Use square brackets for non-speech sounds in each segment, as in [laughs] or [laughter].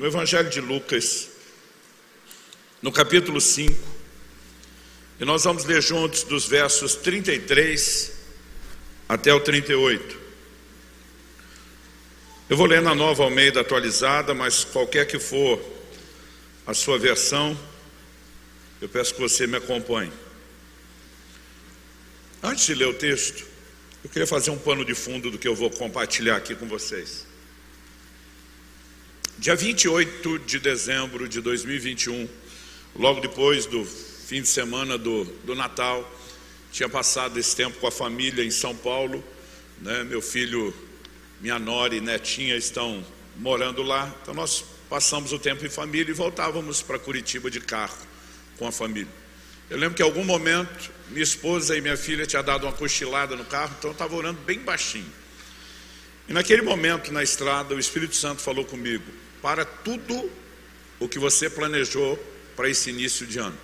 no Evangelho de Lucas, no capítulo 5, e nós vamos ler juntos dos versos 33 até o 38. Eu vou ler na nova Almeida atualizada, mas qualquer que for a sua versão, eu peço que você me acompanhe. Antes de ler o texto, eu queria fazer um pano de fundo do que eu vou compartilhar aqui com vocês. Dia 28 de dezembro de 2021, logo depois do fim de semana do, do Natal, tinha passado esse tempo com a família em São Paulo, né? meu filho, minha nora e netinha estão morando lá, então nós passamos o tempo em família e voltávamos para Curitiba de carro com a família. Eu lembro que em algum momento minha esposa e minha filha tinham dado uma cochilada no carro, então eu estava orando bem baixinho. E naquele momento na estrada, o Espírito Santo falou comigo: para tudo o que você planejou para esse início de ano.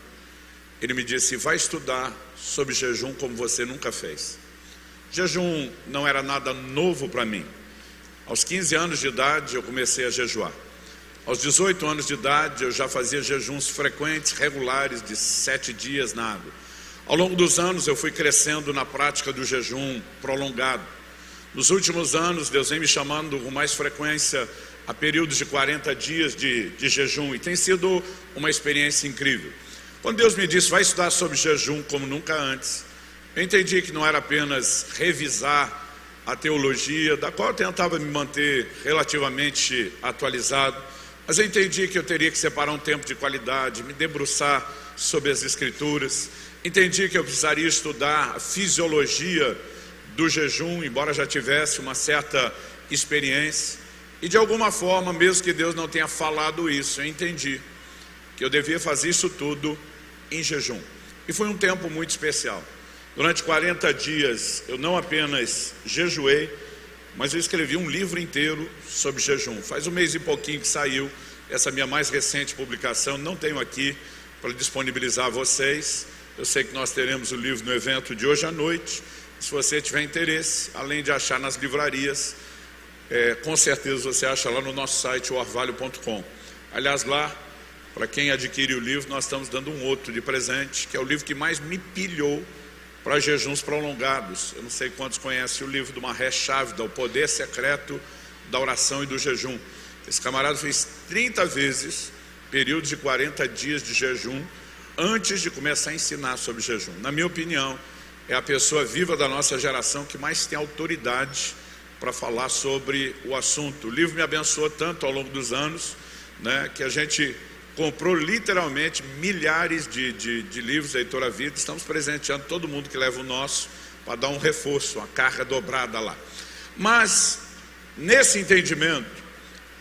Ele me disse: vai estudar sobre jejum como você nunca fez. Jejum não era nada novo para mim. Aos 15 anos de idade eu comecei a jejuar. Aos 18 anos de idade, eu já fazia jejuns frequentes, regulares, de sete dias na água. Ao longo dos anos, eu fui crescendo na prática do jejum prolongado. Nos últimos anos, Deus vem me chamando com mais frequência a períodos de 40 dias de, de jejum, e tem sido uma experiência incrível. Quando Deus me disse, vai estudar sobre jejum como nunca antes, eu entendi que não era apenas revisar a teologia, da qual eu tentava me manter relativamente atualizado, mas eu entendi que eu teria que separar um tempo de qualidade, me debruçar sobre as Escrituras. Entendi que eu precisaria estudar a fisiologia do jejum, embora já tivesse uma certa experiência. E de alguma forma, mesmo que Deus não tenha falado isso, eu entendi que eu devia fazer isso tudo em jejum. E foi um tempo muito especial. Durante 40 dias eu não apenas jejuei, mas eu escrevi um livro inteiro sobre jejum. Faz um mês e pouquinho que saiu essa minha mais recente publicação, não tenho aqui para disponibilizar a vocês. Eu sei que nós teremos o livro no evento de hoje à noite. Se você tiver interesse, além de achar nas livrarias, é, com certeza você acha lá no nosso site, orvalho.com. Aliás, lá, para quem adquire o livro, nós estamos dando um outro de presente, que é o livro que mais me pilhou para jejuns prolongados. Eu não sei quantos conhecem o livro do Marré Chávida, O Poder Secreto da Oração e do Jejum. Esse camarada fez 30 vezes períodos de 40 dias de jejum antes de começar a ensinar sobre jejum. Na minha opinião, é a pessoa viva da nossa geração que mais tem autoridade para falar sobre o assunto. O livro me abençoou tanto ao longo dos anos, né, que a gente comprou literalmente milhares de, de, de livros da Editora Vida, estamos presenteando todo mundo que leva o nosso para dar um reforço, uma carga dobrada lá. Mas, nesse entendimento,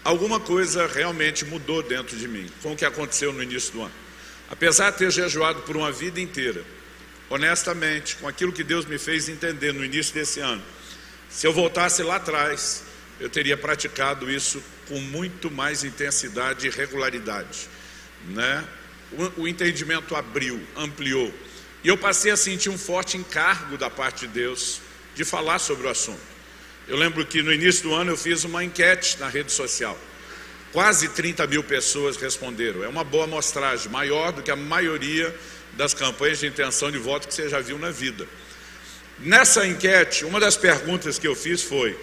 alguma coisa realmente mudou dentro de mim, com o que aconteceu no início do ano. Apesar de ter jejuado por uma vida inteira, honestamente, com aquilo que Deus me fez entender no início desse ano, se eu voltasse lá atrás, eu teria praticado isso com muito mais intensidade e regularidade né? O, o entendimento abriu, ampliou. E eu passei a sentir um forte encargo da parte de Deus de falar sobre o assunto. Eu lembro que no início do ano eu fiz uma enquete na rede social. Quase 30 mil pessoas responderam. É uma boa amostragem, maior do que a maioria das campanhas de intenção de voto que você já viu na vida. Nessa enquete, uma das perguntas que eu fiz foi: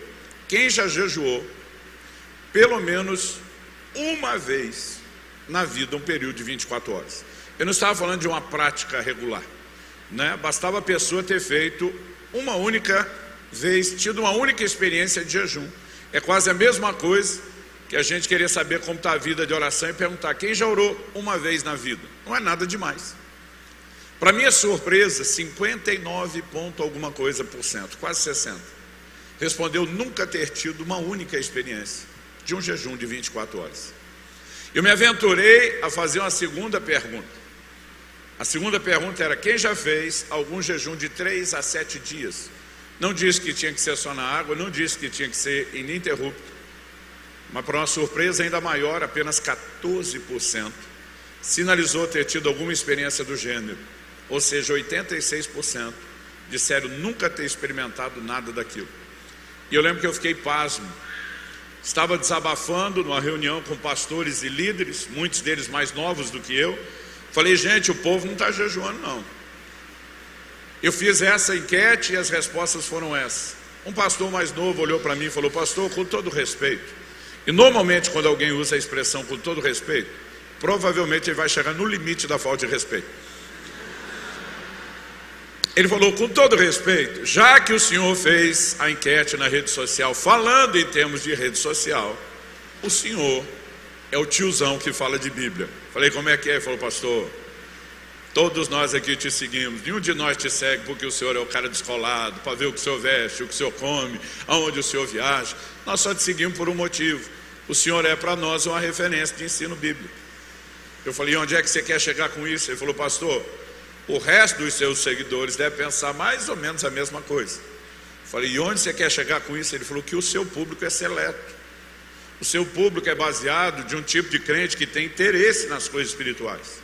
quem já jejuou pelo menos uma vez na vida um período de 24 horas. Eu não estava falando de uma prática regular, né? Bastava a pessoa ter feito uma única vez, tido uma única experiência de jejum. É quase a mesma coisa que a gente querer saber como está a vida de oração e perguntar quem já orou uma vez na vida. Não é nada demais. Para minha surpresa, 59 ponto alguma coisa por cento, quase 60, respondeu nunca ter tido uma única experiência de um jejum de 24 horas. Eu me aventurei a fazer uma segunda pergunta. A segunda pergunta era: quem já fez algum jejum de três a sete dias? Não disse que tinha que ser só na água, não disse que tinha que ser ininterrupto. Mas, para uma surpresa ainda maior, apenas 14% sinalizou ter tido alguma experiência do gênero. Ou seja, 86% disseram nunca ter experimentado nada daquilo. E eu lembro que eu fiquei pasmo estava desabafando numa reunião com pastores e líderes, muitos deles mais novos do que eu. Falei, gente, o povo não está jejuando, não. Eu fiz essa enquete e as respostas foram essas. Um pastor mais novo olhou para mim e falou: Pastor, com todo respeito. E normalmente, quando alguém usa a expressão com todo respeito, provavelmente ele vai chegar no limite da falta de respeito. Ele falou com todo respeito, já que o senhor fez a enquete na rede social, falando em termos de rede social, o senhor é o tiozão que fala de Bíblia. Falei, como é que é? Ele falou, pastor, todos nós aqui te seguimos, nenhum de nós te segue porque o senhor é o cara descolado, para ver o que o senhor veste, o que o senhor come, aonde o senhor viaja. Nós só te seguimos por um motivo. O senhor é para nós uma referência de ensino bíblico. Eu falei, onde é que você quer chegar com isso? Ele falou, pastor, o resto dos seus seguidores deve pensar mais ou menos a mesma coisa. Falei, e onde você quer chegar com isso? Ele falou que o seu público é seleto. O seu público é baseado de um tipo de crente que tem interesse nas coisas espirituais.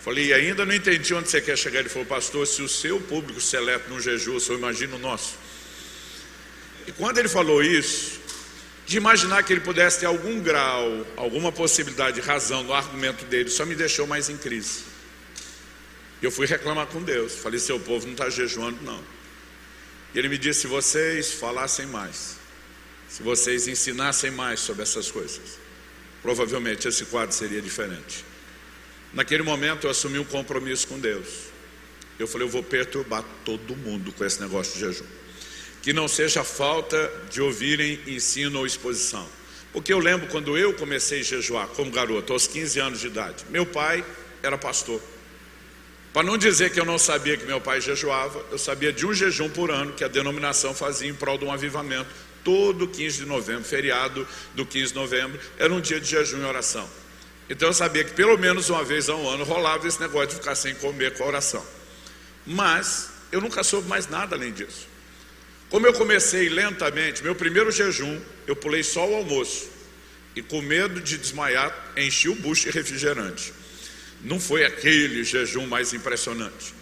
Falei, ainda não entendi onde você quer chegar. Ele falou, pastor, se o seu público seleto não jejua, eu imagino o nosso. E quando ele falou isso, de imaginar que ele pudesse ter algum grau, alguma possibilidade de razão no argumento dele, só me deixou mais em crise. E eu fui reclamar com Deus. Falei, seu povo não está jejuando, não. E ele me disse: se vocês falassem mais, se vocês ensinassem mais sobre essas coisas, provavelmente esse quadro seria diferente. Naquele momento eu assumi um compromisso com Deus. Eu falei, eu vou perturbar todo mundo com esse negócio de jejum. Que não seja falta de ouvirem ensino ou exposição. Porque eu lembro quando eu comecei a jejuar como garoto, aos 15 anos de idade. Meu pai era pastor. Para não dizer que eu não sabia que meu pai jejuava, eu sabia de um jejum por ano que a denominação fazia em prol de um avivamento. Todo 15 de novembro, feriado do 15 de novembro, era um dia de jejum e oração. Então eu sabia que pelo menos uma vez ao ano rolava esse negócio de ficar sem comer com a oração. Mas eu nunca soube mais nada além disso. Como eu comecei lentamente, meu primeiro jejum, eu pulei só o almoço. E com medo de desmaiar, enchi o bucho de refrigerante. Não foi aquele jejum mais impressionante.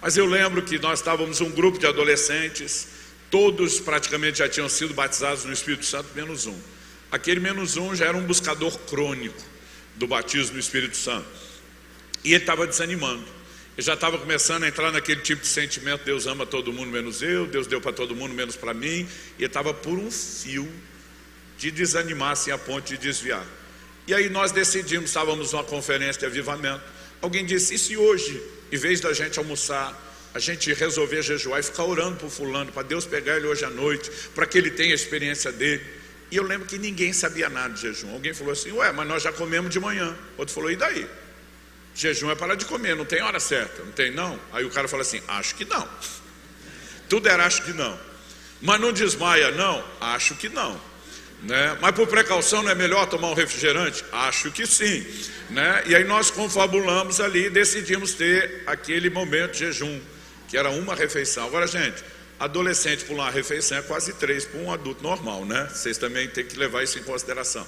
Mas eu lembro que nós estávamos um grupo de adolescentes, todos praticamente já tinham sido batizados no Espírito Santo, menos um. Aquele menos um já era um buscador crônico do batismo no Espírito Santo. E ele estava desanimando. Ele já estava começando a entrar naquele tipo de sentimento: Deus ama todo mundo menos eu, Deus deu para todo mundo menos para mim. E ele estava por um fio de desanimar assim a ponto de desviar. E aí nós decidimos, estávamos numa conferência de avivamento. Alguém disse: e se hoje, em vez da gente almoçar, a gente resolver jejuar e ficar orando por fulano, para Deus pegar ele hoje à noite, para que ele tenha a experiência dele. E eu lembro que ninguém sabia nada de jejum. Alguém falou assim: ué, mas nós já comemos de manhã. Outro falou: e daí? Jejum é parar de comer, não tem hora certa, não tem não? Aí o cara fala assim: acho que não. [laughs] Tudo era acho que não. Mas não desmaia, não? Acho que não. Né? Mas por precaução não é melhor tomar um refrigerante? Acho que sim. Né? E aí nós confabulamos ali e decidimos ter aquele momento de jejum, que era uma refeição. Agora, gente, adolescente pular uma refeição é quase três para um adulto normal, né? Vocês também têm que levar isso em consideração.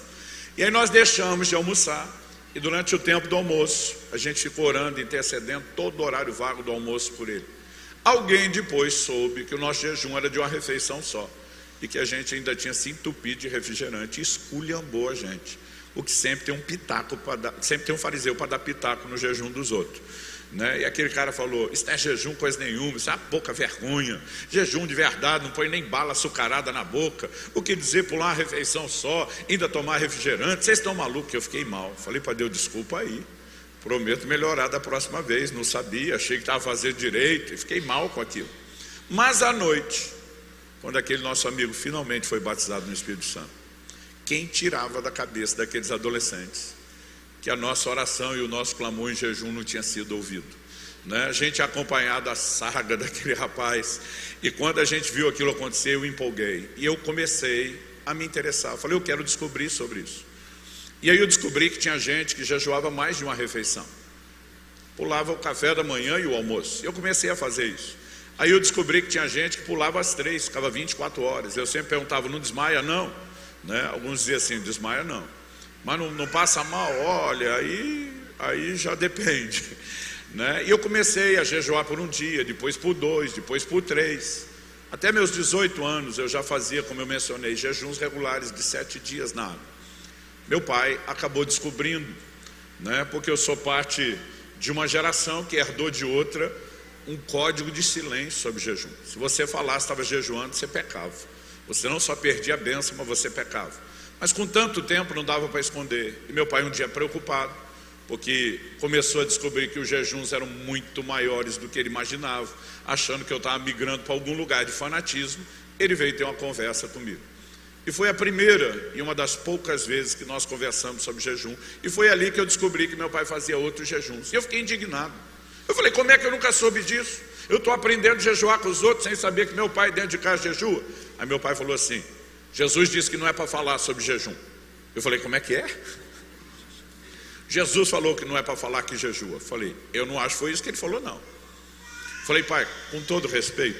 E aí nós deixamos de almoçar, e durante o tempo do almoço, a gente ficou orando, intercedendo todo o horário vago do almoço por ele. Alguém depois soube que o nosso jejum era de uma refeição só e que a gente ainda tinha se entupido de refrigerante, esculhambou a gente. O que sempre tem um pitaco para dar, sempre tem um fariseu para dar pitaco no jejum dos outros. Né? E aquele cara falou: Isso não é jejum, coisa nenhuma, isso é uma pouca vergonha. Jejum de verdade, não põe nem bala açucarada na boca. O que dizer pular uma refeição só, ainda tomar refrigerante? Vocês estão malucos? Eu fiquei mal. Falei para Deus: Desculpa aí. Prometo melhorar da próxima vez. Não sabia, achei que estava fazendo direito e fiquei mal com aquilo. Mas à noite, quando aquele nosso amigo finalmente foi batizado no Espírito Santo. Quem tirava da cabeça daqueles adolescentes que a nossa oração e o nosso clamor em jejum não tinha sido ouvido? Né? A gente acompanhado a saga [laughs] daquele rapaz, e quando a gente viu aquilo acontecer, eu empolguei, e eu comecei a me interessar. Eu falei, eu quero descobrir sobre isso. E aí eu descobri que tinha gente que jejuava mais de uma refeição, pulava o café da manhã e o almoço. Eu comecei a fazer isso. Aí eu descobri que tinha gente que pulava as três, ficava 24 horas. Eu sempre perguntava, não desmaia não? Né? Alguns diziam assim, desmaia não. Mas não, não passa mal? Olha, aí, aí já depende. [laughs] Né? E eu comecei a jejuar por um dia, depois por dois, depois por três. Até meus 18 anos eu já fazia, como eu mencionei, jejuns regulares de sete dias na água. Meu pai acabou descobrindo, né, porque eu sou parte de uma geração que herdou de outra um código de silêncio sobre jejum. Se você falasse estava jejuando, você pecava. Você não só perdia a benção, mas você pecava. Mas com tanto tempo não dava para esconder. E meu pai um dia preocupado, porque começou a descobrir que os jejuns eram muito maiores do que ele imaginava, achando que eu estava migrando para algum lugar de fanatismo, ele veio ter uma conversa comigo. E foi a primeira e uma das poucas vezes que nós conversamos sobre jejum. E foi ali que eu descobri que meu pai fazia outros jejuns. E eu fiquei indignado. Eu falei, como é que eu nunca soube disso? Eu estou aprendendo a jejuar com os outros sem saber que meu pai dentro de casa jejua. Aí meu pai falou assim: Jesus disse que não é para falar sobre jejum. Eu falei, como é que é? Jesus falou que não é para falar que jejua. Eu falei, eu não acho que foi isso que ele falou, não. Eu falei, pai, com todo respeito,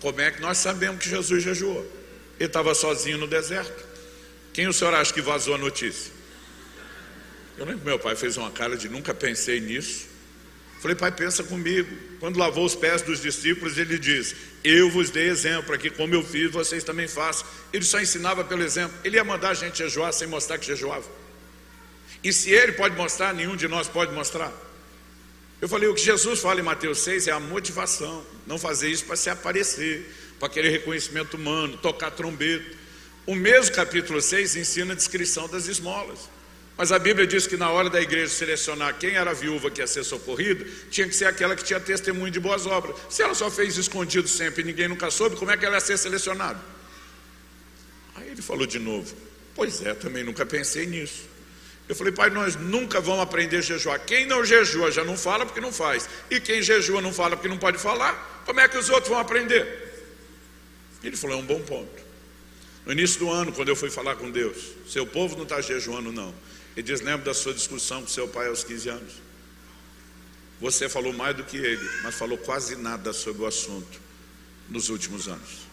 como é que nós sabemos que Jesus jejuou? Ele estava sozinho no deserto. Quem o senhor acha que vazou a notícia? Eu lembro que meu pai fez uma cara de nunca pensei nisso. Falei, pai, pensa comigo. Quando lavou os pés dos discípulos, ele diz: Eu vos dei exemplo aqui, como eu fiz, vocês também façam. Ele só ensinava pelo exemplo. Ele ia mandar a gente jejuar sem mostrar que jejuava. E se ele pode mostrar, nenhum de nós pode mostrar. Eu falei: o que Jesus fala em Mateus 6 é a motivação. Não fazer isso para se aparecer, para aquele reconhecimento humano, tocar trombeta. O mesmo capítulo 6 ensina a descrição das esmolas. Mas a Bíblia diz que na hora da igreja selecionar quem era a viúva que ia ser socorrida, tinha que ser aquela que tinha testemunho de boas obras. Se ela só fez escondido sempre e ninguém nunca soube, como é que ela ia ser selecionada? Aí ele falou de novo: Pois é, também nunca pensei nisso. Eu falei, pai, nós nunca vamos aprender a jejuar. Quem não jejua já não fala porque não faz. E quem jejua não fala porque não pode falar. Como é que os outros vão aprender? Ele falou, é um bom ponto. No início do ano, quando eu fui falar com Deus, seu povo não está jejuando, não. Ele diz: Lembra da sua discussão com seu pai aos 15 anos? Você falou mais do que ele, mas falou quase nada sobre o assunto nos últimos anos.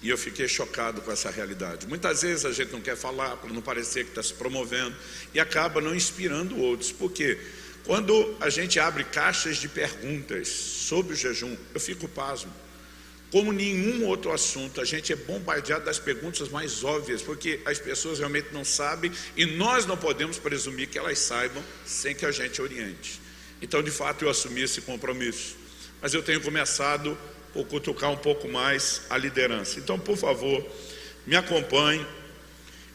E eu fiquei chocado com essa realidade. Muitas vezes a gente não quer falar para não parecer que está se promovendo e acaba não inspirando outros. Por quê? Quando a gente abre caixas de perguntas sobre o jejum, eu fico pasmo. Como nenhum outro assunto, a gente é bombardeado das perguntas mais óbvias, porque as pessoas realmente não sabem e nós não podemos presumir que elas saibam sem que a gente oriente. Então, de fato, eu assumi esse compromisso. Mas eu tenho começado por cutucar um pouco mais a liderança. Então, por favor, me acompanhe.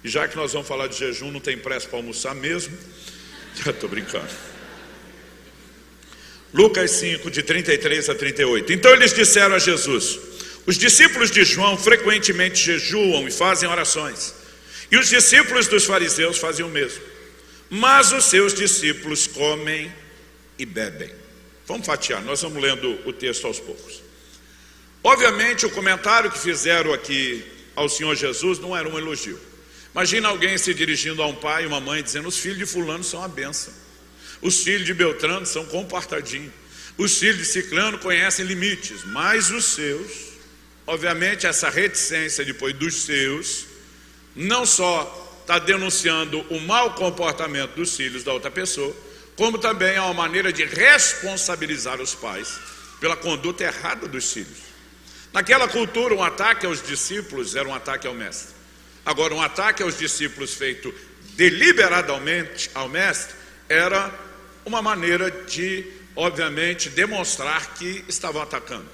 Já que nós vamos falar de jejum, não tem pressa para almoçar mesmo. [laughs] Já estou brincando. Lucas 5, de 33 a 38. Então eles disseram a Jesus: Os discípulos de João frequentemente jejuam e fazem orações, e os discípulos dos fariseus fazem o mesmo. Mas os seus discípulos comem e bebem. Vamos fatiar, nós vamos lendo o texto aos poucos. Obviamente, o comentário que fizeram aqui ao Senhor Jesus não era um elogio. Imagina alguém se dirigindo a um pai e uma mãe dizendo: Os filhos de Fulano são a bênção. Os filhos de Beltrano são comportadinhos. Os filhos de Ciclano conhecem limites, mas os seus, obviamente, essa reticência depois dos seus, não só está denunciando o mau comportamento dos filhos da outra pessoa, como também é uma maneira de responsabilizar os pais pela conduta errada dos filhos. Naquela cultura, um ataque aos discípulos era um ataque ao mestre. Agora, um ataque aos discípulos feito deliberadamente ao mestre era uma maneira de, obviamente, demonstrar que estavam atacando.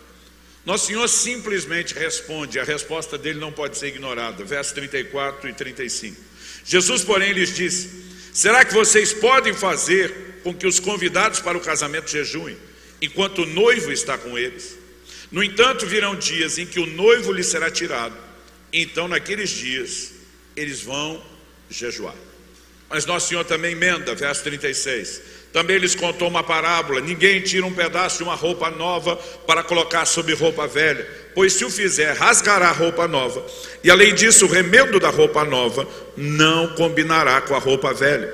Nosso Senhor simplesmente responde, a resposta dele não pode ser ignorada. Versos 34 e 35. Jesus, porém, lhes disse: Será que vocês podem fazer com que os convidados para o casamento jejuem, enquanto o noivo está com eles? No entanto, virão dias em que o noivo lhe será tirado, então naqueles dias eles vão jejuar. Mas Nosso Senhor também emenda, verso 36. Também lhes contou uma parábola: ninguém tira um pedaço de uma roupa nova para colocar sobre roupa velha, pois se o fizer, rasgará a roupa nova. E além disso, o remendo da roupa nova não combinará com a roupa velha.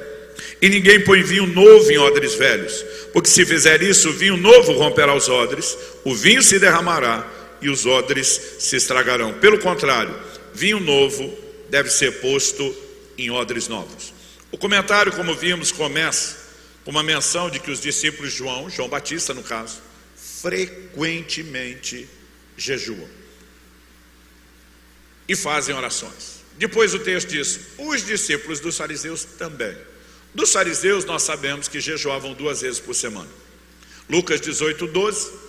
E ninguém põe vinho novo em odres velhos, porque se fizer isso, o vinho novo romperá os odres, o vinho se derramará e os odres se estragarão. Pelo contrário, vinho novo deve ser posto em odres novos. O comentário, como vimos, começa uma menção de que os discípulos João, João Batista no caso, frequentemente jejuam e fazem orações. Depois o texto diz: os discípulos dos fariseus também. Dos fariseus nós sabemos que jejuavam duas vezes por semana. Lucas 18, 12.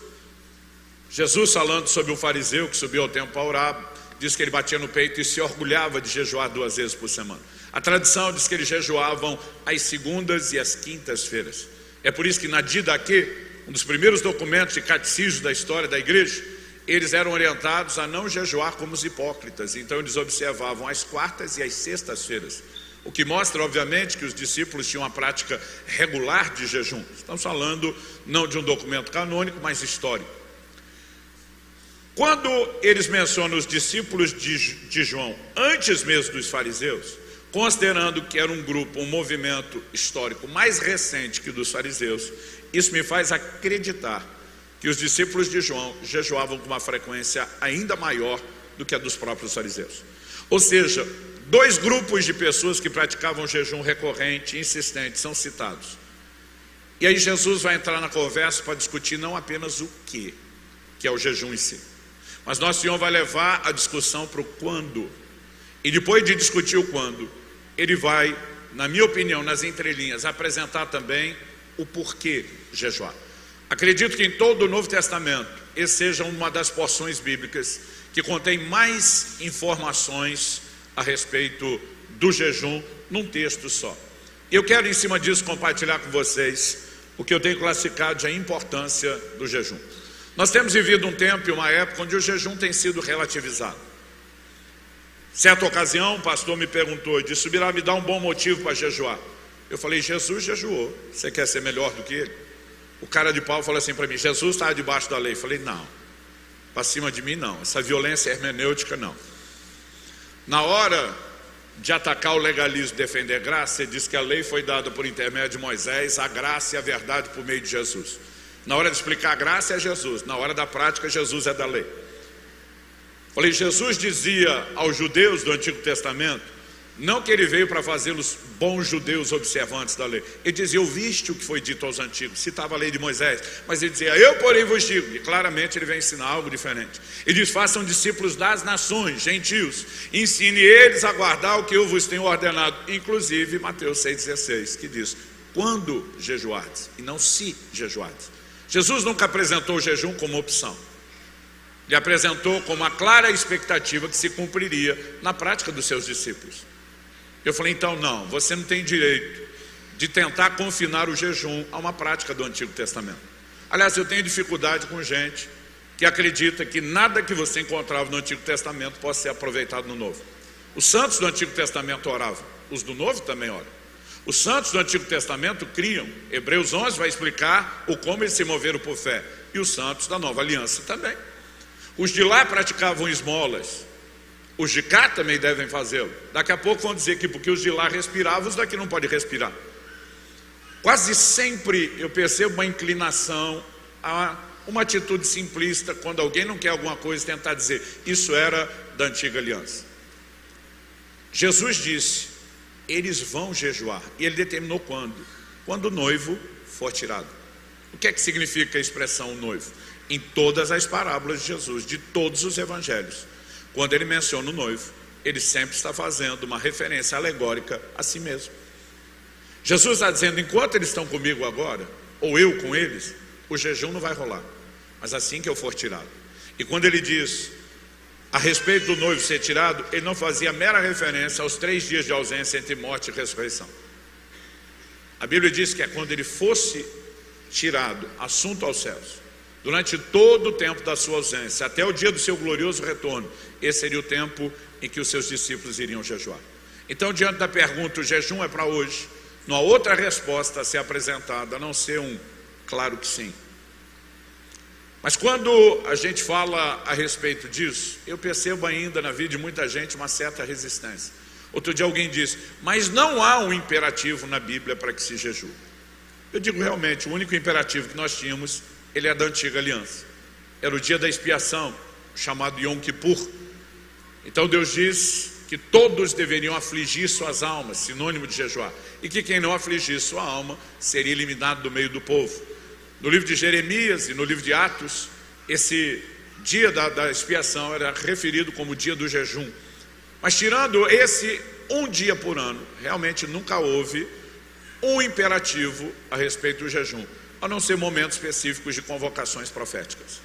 Jesus falando sobre um fariseu que subiu ao templo para orar, diz que ele batia no peito e se orgulhava de jejuar duas vezes por semana. A tradição diz que eles jejuavam às segundas e às quintas-feiras. É por isso que na Didaquê, um dos primeiros documentos de catecismo da história da igreja, eles eram orientados a não jejuar como os hipócritas, então eles observavam as quartas e as sextas-feiras. O que mostra, obviamente, que os discípulos tinham uma prática regular de jejum. Estamos falando não de um documento canônico, mas histórico. Quando eles mencionam os discípulos de, de João, antes mesmo dos fariseus, considerando que era um grupo, um movimento histórico mais recente que o dos fariseus, isso me faz acreditar que os discípulos de João jejuavam com uma frequência ainda maior do que a dos próprios fariseus. Ou seja, dois grupos de pessoas que praticavam jejum recorrente, insistente, são citados. E aí Jesus vai entrar na conversa para discutir não apenas o que, que é o jejum em si, mas nosso Senhor vai levar a discussão para o quando. E depois de discutir o quando, ele vai, na minha opinião, nas entrelinhas, apresentar também o porquê jejuar. Acredito que em todo o Novo Testamento, esse seja uma das porções bíblicas que contém mais informações a respeito do jejum num texto só. Eu quero, em cima disso, compartilhar com vocês o que eu tenho classificado de a importância do jejum. Nós temos vivido um tempo e uma época onde o jejum tem sido relativizado. Certa ocasião, um pastor me perguntou, disse, subirá me dá um bom motivo para jejuar. Eu falei, Jesus jejuou, você quer ser melhor do que ele? O cara de pau falou assim para mim: Jesus estava debaixo da lei. Eu falei: não, para cima de mim não, essa violência hermenêutica não. Na hora de atacar o legalismo, defender a graça, ele diz que a lei foi dada por intermédio de Moisés, a graça e a verdade por meio de Jesus. Na hora de explicar a graça é Jesus, na hora da prática, Jesus é da lei. Falei, Jesus dizia aos judeus do Antigo Testamento não que ele veio para fazê-los bons judeus observantes da lei. Ele dizia: Ouviste o que foi dito aos antigos, citava a lei de Moisés. Mas ele dizia: Eu, porém, vos digo. E claramente ele vem ensinar algo diferente. Ele diz: Façam discípulos das nações, gentios. Ensine eles a guardar o que eu vos tenho ordenado. Inclusive Mateus 6,16, que diz: Quando jejuardes, e não se jejuardes. Jesus nunca apresentou o jejum como opção. Ele apresentou como uma clara expectativa que se cumpriria na prática dos seus discípulos. Eu falei, então não, você não tem direito de tentar confinar o jejum a uma prática do Antigo Testamento. Aliás, eu tenho dificuldade com gente que acredita que nada que você encontrava no Antigo Testamento possa ser aproveitado no Novo. Os santos do Antigo Testamento oravam, os do Novo também oram. Os santos do Antigo Testamento criam. Hebreus 11 vai explicar o como eles se moveram por fé. E os santos da Nova Aliança também. Os de lá praticavam esmolas. Os de cá também devem fazê-lo. Daqui a pouco vão dizer que porque os de lá respiravam, os daqui não podem respirar. Quase sempre eu percebo uma inclinação a uma atitude simplista quando alguém não quer alguma coisa tentar dizer isso era da antiga aliança. Jesus disse: eles vão jejuar. E ele determinou quando? Quando o noivo for tirado. O que é que significa a expressão noivo? Em todas as parábolas de Jesus, de todos os evangelhos. Quando ele menciona o noivo, ele sempre está fazendo uma referência alegórica a si mesmo. Jesus está dizendo: enquanto eles estão comigo agora, ou eu com eles, o jejum não vai rolar, mas assim que eu for tirado. E quando ele diz a respeito do noivo ser tirado, ele não fazia mera referência aos três dias de ausência entre morte e ressurreição. A Bíblia diz que é quando ele fosse tirado, assunto aos céus, durante todo o tempo da sua ausência, até o dia do seu glorioso retorno, esse seria o tempo em que os seus discípulos iriam jejuar. Então, diante da pergunta, o jejum é para hoje, não há outra resposta a ser apresentada, a não ser um claro que sim. Mas quando a gente fala a respeito disso, eu percebo ainda na vida de muita gente uma certa resistência. Outro dia alguém disse, mas não há um imperativo na Bíblia para que se jejue. Eu digo realmente, o único imperativo que nós tínhamos ele é da antiga aliança. Era o dia da expiação, chamado Yom Kippur. Então Deus diz que todos deveriam afligir suas almas, sinônimo de jejuar, e que quem não afligir sua alma seria eliminado do meio do povo. No livro de Jeremias e no livro de Atos, esse dia da, da expiação era referido como dia do jejum. Mas tirando esse um dia por ano, realmente nunca houve um imperativo a respeito do jejum, a não ser momentos específicos de convocações proféticas.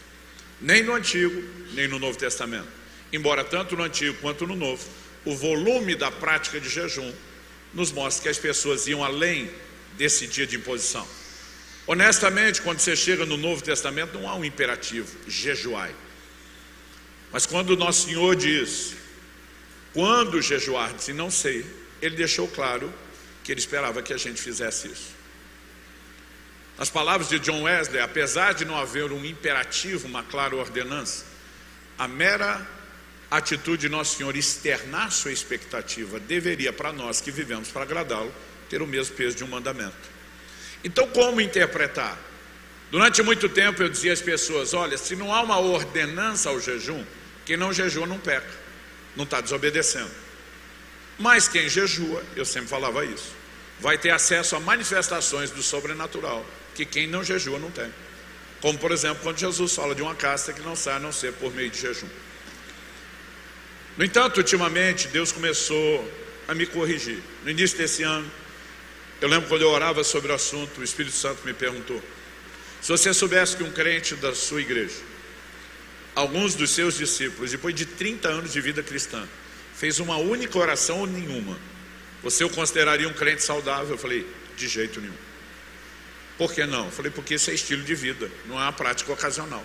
Nem no Antigo, nem no Novo Testamento. Embora tanto no Antigo quanto no Novo, o volume da prática de jejum nos mostra que as pessoas iam além desse dia de imposição. Honestamente, quando você chega no Novo Testamento, não há um imperativo, jejuai. Mas quando o nosso Senhor diz, quando jejuar, se não sei, ele deixou claro que ele esperava que a gente fizesse isso. Nas palavras de John Wesley, apesar de não haver um imperativo, uma clara ordenança, a mera atitude de Nosso Senhor externar sua expectativa deveria, para nós que vivemos para agradá-lo, ter o mesmo peso de um mandamento. Então, como interpretar? Durante muito tempo eu dizia às pessoas: olha, se não há uma ordenança ao jejum, quem não jejua não peca, não está desobedecendo. Mas quem jejua, eu sempre falava isso, vai ter acesso a manifestações do sobrenatural que quem não jejua não tem. Como, por exemplo, quando Jesus fala de uma casta que não sai a não ser por meio de jejum. No entanto, ultimamente, Deus começou a me corrigir. No início desse ano, eu lembro quando eu orava sobre o assunto, o Espírito Santo me perguntou: se você soubesse que um crente da sua igreja, alguns dos seus discípulos, depois de 30 anos de vida cristã, fez uma única oração ou nenhuma, você o consideraria um crente saudável? Eu falei: de jeito nenhum. Por que não? Falei: porque isso é estilo de vida, não é uma prática ocasional.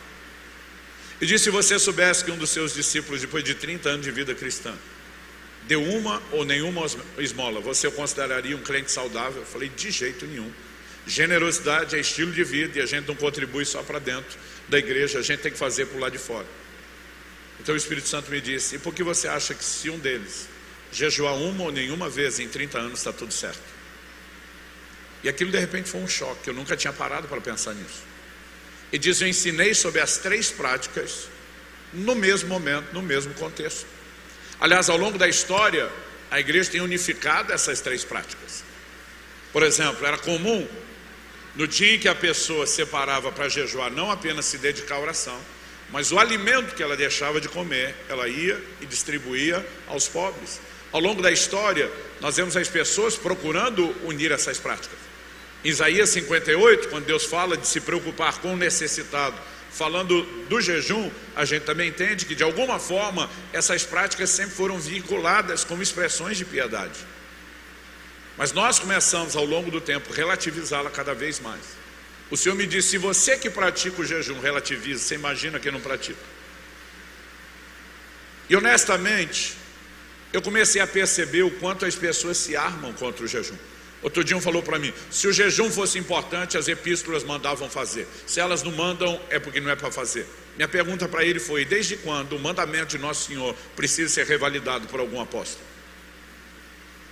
E disse: se você soubesse que um dos seus discípulos, depois de 30 anos de vida cristã, deu uma ou nenhuma esmola, você o consideraria um crente saudável? Falei: de jeito nenhum. Generosidade é estilo de vida e a gente não contribui só para dentro da igreja, a gente tem que fazer por lá de fora. Então o Espírito Santo me disse: e por que você acha que se um deles jejuar uma ou nenhuma vez em 30 anos está tudo certo? E aquilo de repente foi um choque, eu nunca tinha parado para pensar nisso. E diz: Eu ensinei sobre as três práticas no mesmo momento, no mesmo contexto. Aliás, ao longo da história, a igreja tem unificado essas três práticas. Por exemplo, era comum no dia em que a pessoa separava para jejuar, não apenas se dedicar à oração, mas o alimento que ela deixava de comer, ela ia e distribuía aos pobres. Ao longo da história, nós vemos as pessoas procurando unir essas práticas. Isaías 58, quando Deus fala de se preocupar com o necessitado, falando do jejum, a gente também entende que de alguma forma essas práticas sempre foram vinculadas como expressões de piedade. Mas nós começamos ao longo do tempo relativizá-la cada vez mais. O Senhor me disse: se você que pratica o jejum relativiza, você imagina quem não pratica. E honestamente, eu comecei a perceber o quanto as pessoas se armam contra o jejum. Outro dia um falou para mim: se o jejum fosse importante, as epístolas mandavam fazer. Se elas não mandam, é porque não é para fazer. Minha pergunta para ele foi: desde quando o mandamento de Nosso Senhor precisa ser revalidado por algum apóstolo?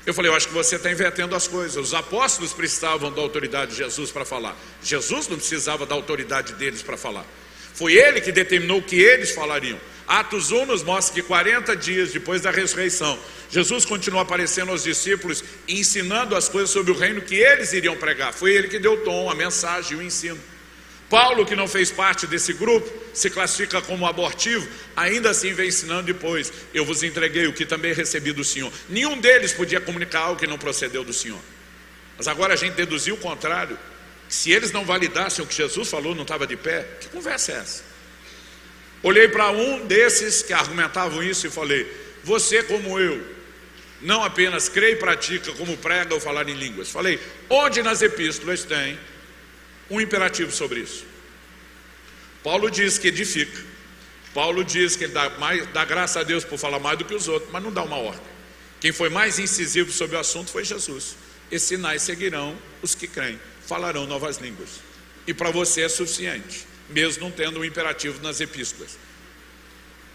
Eu falei: eu acho que você está invertendo as coisas. Os apóstolos precisavam da autoridade de Jesus para falar. Jesus não precisava da autoridade deles para falar. Foi ele que determinou o que eles falariam. Atos 1 nos mostra que 40 dias depois da ressurreição, Jesus continuou aparecendo aos discípulos ensinando as coisas sobre o reino que eles iriam pregar. Foi ele que deu o tom, a mensagem, o ensino. Paulo, que não fez parte desse grupo, se classifica como abortivo, ainda assim vem ensinando depois. Eu vos entreguei o que também recebi do Senhor. Nenhum deles podia comunicar algo que não procedeu do Senhor. Mas agora a gente deduziu o contrário. Se eles não validassem o que Jesus falou, não estava de pé, que conversa é essa? Olhei para um desses que argumentavam isso e falei: Você, como eu, não apenas crê e pratica, como prega ou falar em línguas. Falei: Onde nas epístolas tem um imperativo sobre isso? Paulo diz que edifica. Paulo diz que dá, mais, dá graça a Deus por falar mais do que os outros, mas não dá uma ordem. Quem foi mais incisivo sobre o assunto foi Jesus. Esses sinais seguirão os que creem, falarão novas línguas. E para você é suficiente mesmo não tendo um imperativo nas epístolas.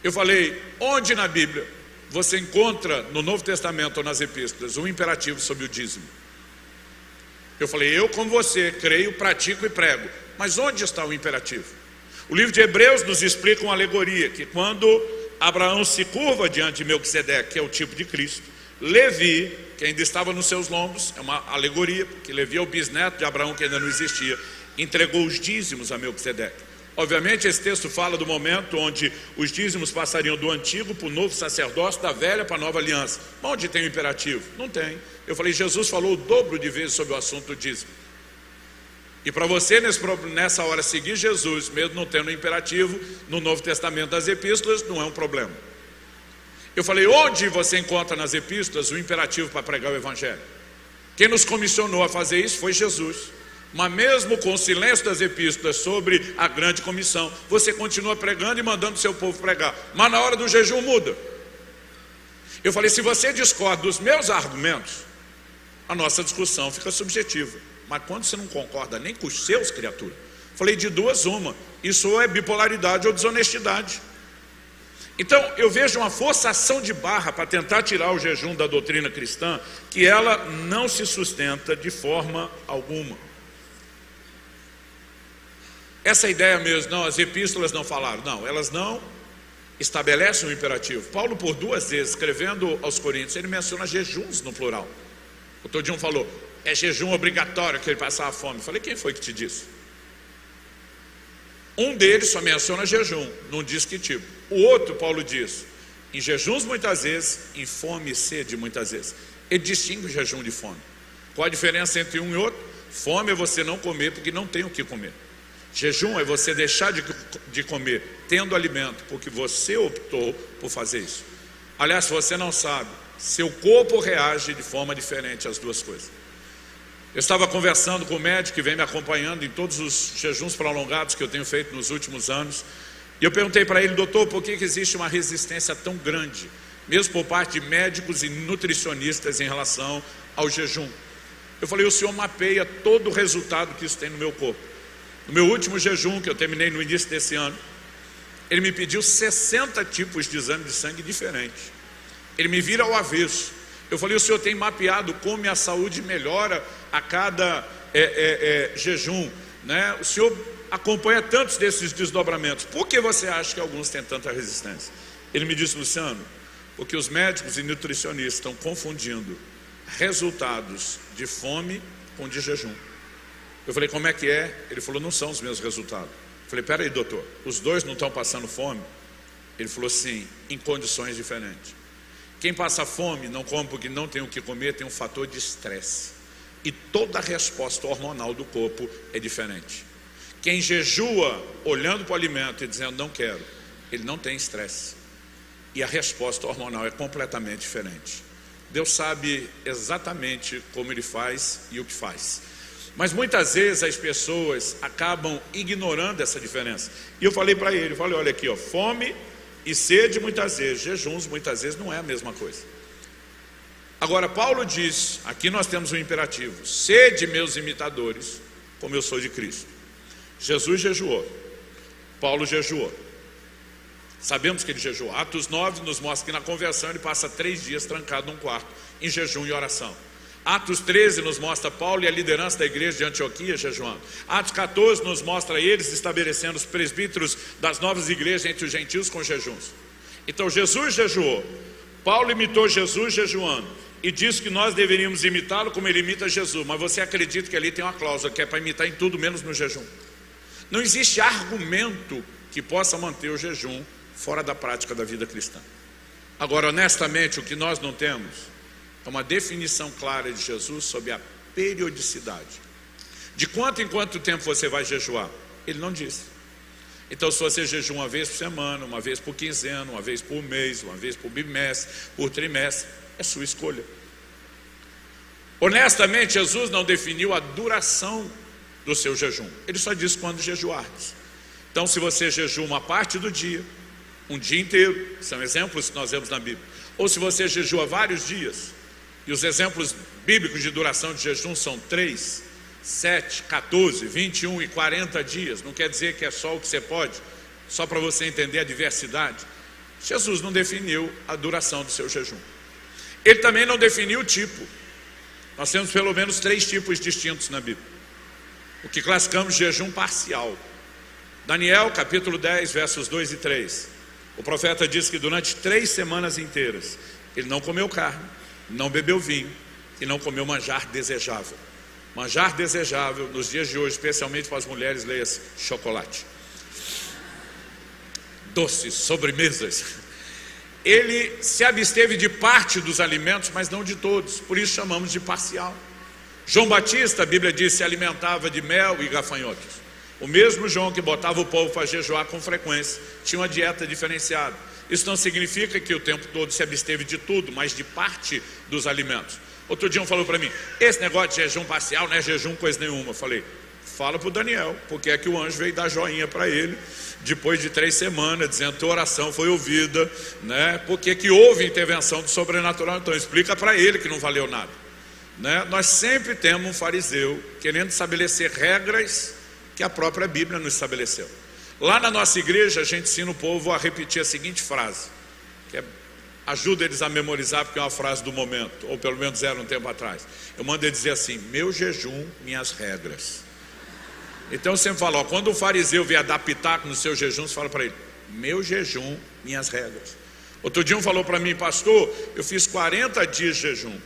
Eu falei, onde na Bíblia você encontra no Novo Testamento ou nas epístolas um imperativo sobre o dízimo? Eu falei, eu como você, creio, pratico e prego. Mas onde está o imperativo? O livro de Hebreus nos explica uma alegoria que quando Abraão se curva diante de Melquisedeque, que é o tipo de Cristo, Levi, que ainda estava nos seus lombos, é uma alegoria, porque Levi é o bisneto de Abraão que ainda não existia, entregou os dízimos a Melquisedeque. Obviamente, esse texto fala do momento onde os dízimos passariam do antigo para o novo sacerdócio, da velha para a nova aliança. Onde tem o imperativo? Não tem. Eu falei, Jesus falou o dobro de vezes sobre o assunto do dízimo. E para você, nessa hora, seguir Jesus, mesmo não tendo imperativo, no Novo Testamento das Epístolas, não é um problema. Eu falei, onde você encontra nas Epístolas o imperativo para pregar o Evangelho? Quem nos comissionou a fazer isso foi Jesus. Mas mesmo com o silêncio das epístolas sobre a grande comissão, você continua pregando e mandando seu povo pregar. Mas na hora do jejum muda. Eu falei: se você discorda dos meus argumentos, a nossa discussão fica subjetiva. Mas quando você não concorda nem com os seus, criaturas, falei de duas uma. Isso é bipolaridade ou desonestidade. Então eu vejo uma forçação de barra para tentar tirar o jejum da doutrina cristã, que ela não se sustenta de forma alguma. Essa ideia mesmo, não, as epístolas não falaram, não, elas não estabelecem um imperativo. Paulo, por duas vezes, escrevendo aos Coríntios, ele menciona jejuns no plural. O Todinho falou, é jejum obrigatório que ele passava fome. Eu falei, quem foi que te disse? Um deles só menciona jejum, não diz que tipo. O outro, Paulo diz, em jejuns muitas vezes, em fome e sede muitas vezes. Ele distingue o jejum de fome. Qual a diferença entre um e outro? Fome é você não comer porque não tem o que comer. Jejum é você deixar de, de comer tendo alimento, porque você optou por fazer isso. Aliás, você não sabe, seu corpo reage de forma diferente às duas coisas. Eu estava conversando com o médico que vem me acompanhando em todos os jejuns prolongados que eu tenho feito nos últimos anos. E eu perguntei para ele, doutor, por que, que existe uma resistência tão grande, mesmo por parte de médicos e nutricionistas em relação ao jejum? Eu falei, o senhor mapeia todo o resultado que isso tem no meu corpo. No meu último jejum, que eu terminei no início desse ano, ele me pediu 60 tipos de exame de sangue diferentes. Ele me vira ao avesso. Eu falei: o senhor tem mapeado como minha saúde melhora a cada é, é, é, jejum, né? O senhor acompanha tantos desses desdobramentos. Por que você acha que alguns têm tanta resistência? Ele me disse, Luciano, porque os médicos e nutricionistas estão confundindo resultados de fome com de jejum. Eu falei, como é que é? Ele falou, não são os meus resultados. Eu falei, peraí, doutor, os dois não estão passando fome? Ele falou, sim, em condições diferentes. Quem passa fome, não come porque não tem o que comer, tem um fator de estresse. E toda a resposta hormonal do corpo é diferente. Quem jejua olhando para o alimento e dizendo não quero, ele não tem estresse. E a resposta hormonal é completamente diferente. Deus sabe exatamente como ele faz e o que faz. Mas muitas vezes as pessoas acabam ignorando essa diferença. E eu falei para ele, falei, olha aqui, ó, fome e sede muitas vezes, jejuns muitas vezes não é a mesma coisa. Agora Paulo diz, aqui nós temos um imperativo: sede meus imitadores, como eu sou de Cristo. Jesus jejuou. Paulo jejuou. Sabemos que ele jejuou. Atos 9 nos mostra que na conversão ele passa três dias trancado num quarto, em jejum e oração. Atos 13 nos mostra Paulo e a liderança da igreja de Antioquia jejuando. Atos 14 nos mostra eles estabelecendo os presbíteros das novas igrejas entre os gentios com jejuns. Então Jesus jejuou. Paulo imitou Jesus jejuando e disse que nós deveríamos imitá-lo como ele imita Jesus. Mas você acredita que ali tem uma cláusula que é para imitar em tudo menos no jejum? Não existe argumento que possa manter o jejum fora da prática da vida cristã. Agora, honestamente, o que nós não temos é uma definição clara de Jesus sobre a periodicidade. De quanto em quanto tempo você vai jejuar? Ele não disse. Então, se você jejua uma vez por semana, uma vez por quinzena, uma vez por mês, uma vez por bimestre, por trimestre, é sua escolha. Honestamente, Jesus não definiu a duração do seu jejum. Ele só disse quando jejuardes. Então, se você jejua uma parte do dia, um dia inteiro, são exemplos que nós vemos na Bíblia, ou se você jejua vários dias, e os exemplos bíblicos de duração de jejum são 3, 7, 14, 21 e 40 dias. Não quer dizer que é só o que você pode, só para você entender a diversidade. Jesus não definiu a duração do seu jejum. Ele também não definiu o tipo. Nós temos pelo menos três tipos distintos na Bíblia. O que classificamos de jejum parcial. Daniel, capítulo 10, versos 2 e 3. O profeta diz que durante três semanas inteiras ele não comeu carne, não bebeu vinho e não comeu manjar desejável. Manjar desejável nos dias de hoje, especialmente para as mulheres, leia-se chocolate. Doces, sobremesas. Ele se absteve de parte dos alimentos, mas não de todos, por isso chamamos de parcial. João Batista, a Bíblia diz, se alimentava de mel e gafanhotos. O mesmo João que botava o povo para jejuar com frequência, tinha uma dieta diferenciada. Isso não significa que o tempo todo se absteve de tudo, mas de parte dos alimentos. Outro dia um falou para mim, esse negócio de jejum parcial não é jejum coisa nenhuma. Eu falei, fala para o Daniel, porque é que o anjo veio dar joinha para ele, depois de três semanas, dizendo que a oração foi ouvida, né? porque que houve intervenção do sobrenatural. Então explica para ele que não valeu nada. Né? Nós sempre temos um fariseu querendo estabelecer regras que a própria Bíblia não estabeleceu. Lá na nossa igreja, a gente ensina o povo a repetir a seguinte frase, que é ajuda eles a memorizar, porque é uma frase do momento, ou pelo menos era um tempo atrás. Eu mando ele dizer assim: meu jejum, minhas regras. Então eu sempre falo: ó, quando o fariseu vier dar pitaco no seu jejum, você fala para ele: meu jejum, minhas regras. Outro dia um falou para mim, pastor, eu fiz 40 dias de jejum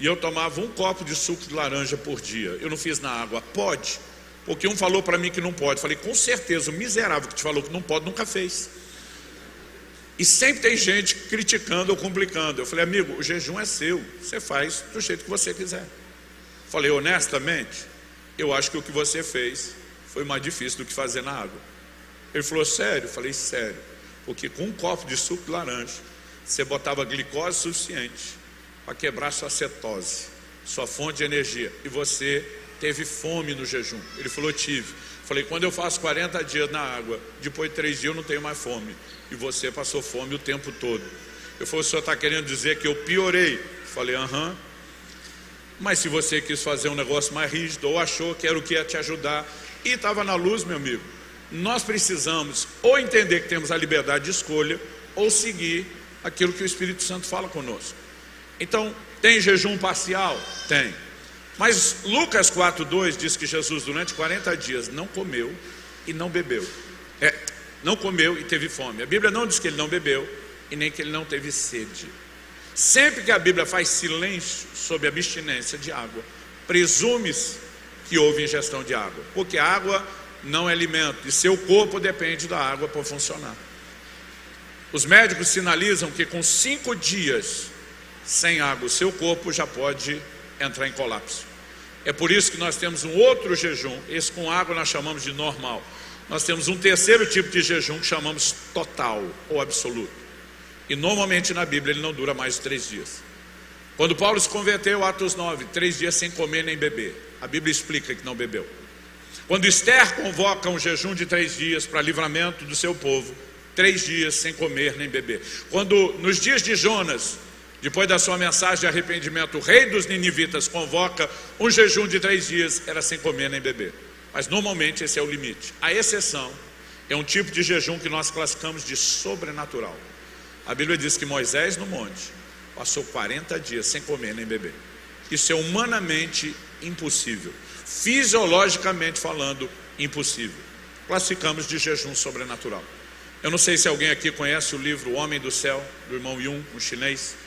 e eu tomava um copo de suco de laranja por dia. Eu não fiz na água. Pode? Porque um falou para mim que não pode. Falei, com certeza, o miserável que te falou que não pode nunca fez. E sempre tem gente criticando ou complicando. Eu falei, amigo, o jejum é seu, você faz do jeito que você quiser. Falei, honestamente, eu acho que o que você fez foi mais difícil do que fazer na água. Ele falou, sério? Eu falei, sério. Porque com um copo de suco de laranja, você botava glicose suficiente para quebrar sua cetose, sua fonte de energia. E você teve fome no jejum. Ele falou, tive. Falei, quando eu faço 40 dias na água, depois de três dias eu não tenho mais fome. E você passou fome o tempo todo. Eu falei, o senhor está querendo dizer que eu piorei? Falei, aham. Mas se você quis fazer um negócio mais rígido, ou achou que era o que ia te ajudar, e estava na luz, meu amigo, nós precisamos ou entender que temos a liberdade de escolha, ou seguir aquilo que o Espírito Santo fala conosco. Então, tem jejum parcial? Tem. Mas Lucas 4,2 diz que Jesus durante 40 dias não comeu e não bebeu. É, não comeu e teve fome. A Bíblia não diz que ele não bebeu e nem que ele não teve sede. Sempre que a Bíblia faz silêncio sobre a abstinência de água, presume-se que houve ingestão de água, porque água não é alimento e seu corpo depende da água para funcionar. Os médicos sinalizam que com cinco dias sem água, o seu corpo já pode entrar em colapso. É por isso que nós temos um outro jejum, esse com água nós chamamos de normal. Nós temos um terceiro tipo de jejum que chamamos total ou absoluto. E normalmente na Bíblia ele não dura mais de três dias. Quando Paulo se converteu, Atos 9, três dias sem comer nem beber. A Bíblia explica que não bebeu. Quando Esther convoca um jejum de três dias para livramento do seu povo, três dias sem comer nem beber. Quando nos dias de Jonas, depois da sua mensagem de arrependimento, o rei dos ninivitas convoca um jejum de três dias, era sem comer nem beber. Mas normalmente esse é o limite. A exceção é um tipo de jejum que nós classificamos de sobrenatural. A Bíblia diz que Moisés no monte passou 40 dias sem comer nem beber. Isso é humanamente impossível. Fisiologicamente falando, impossível. Classificamos de jejum sobrenatural. Eu não sei se alguém aqui conhece o livro O Homem do Céu, do irmão Yun, um chinês.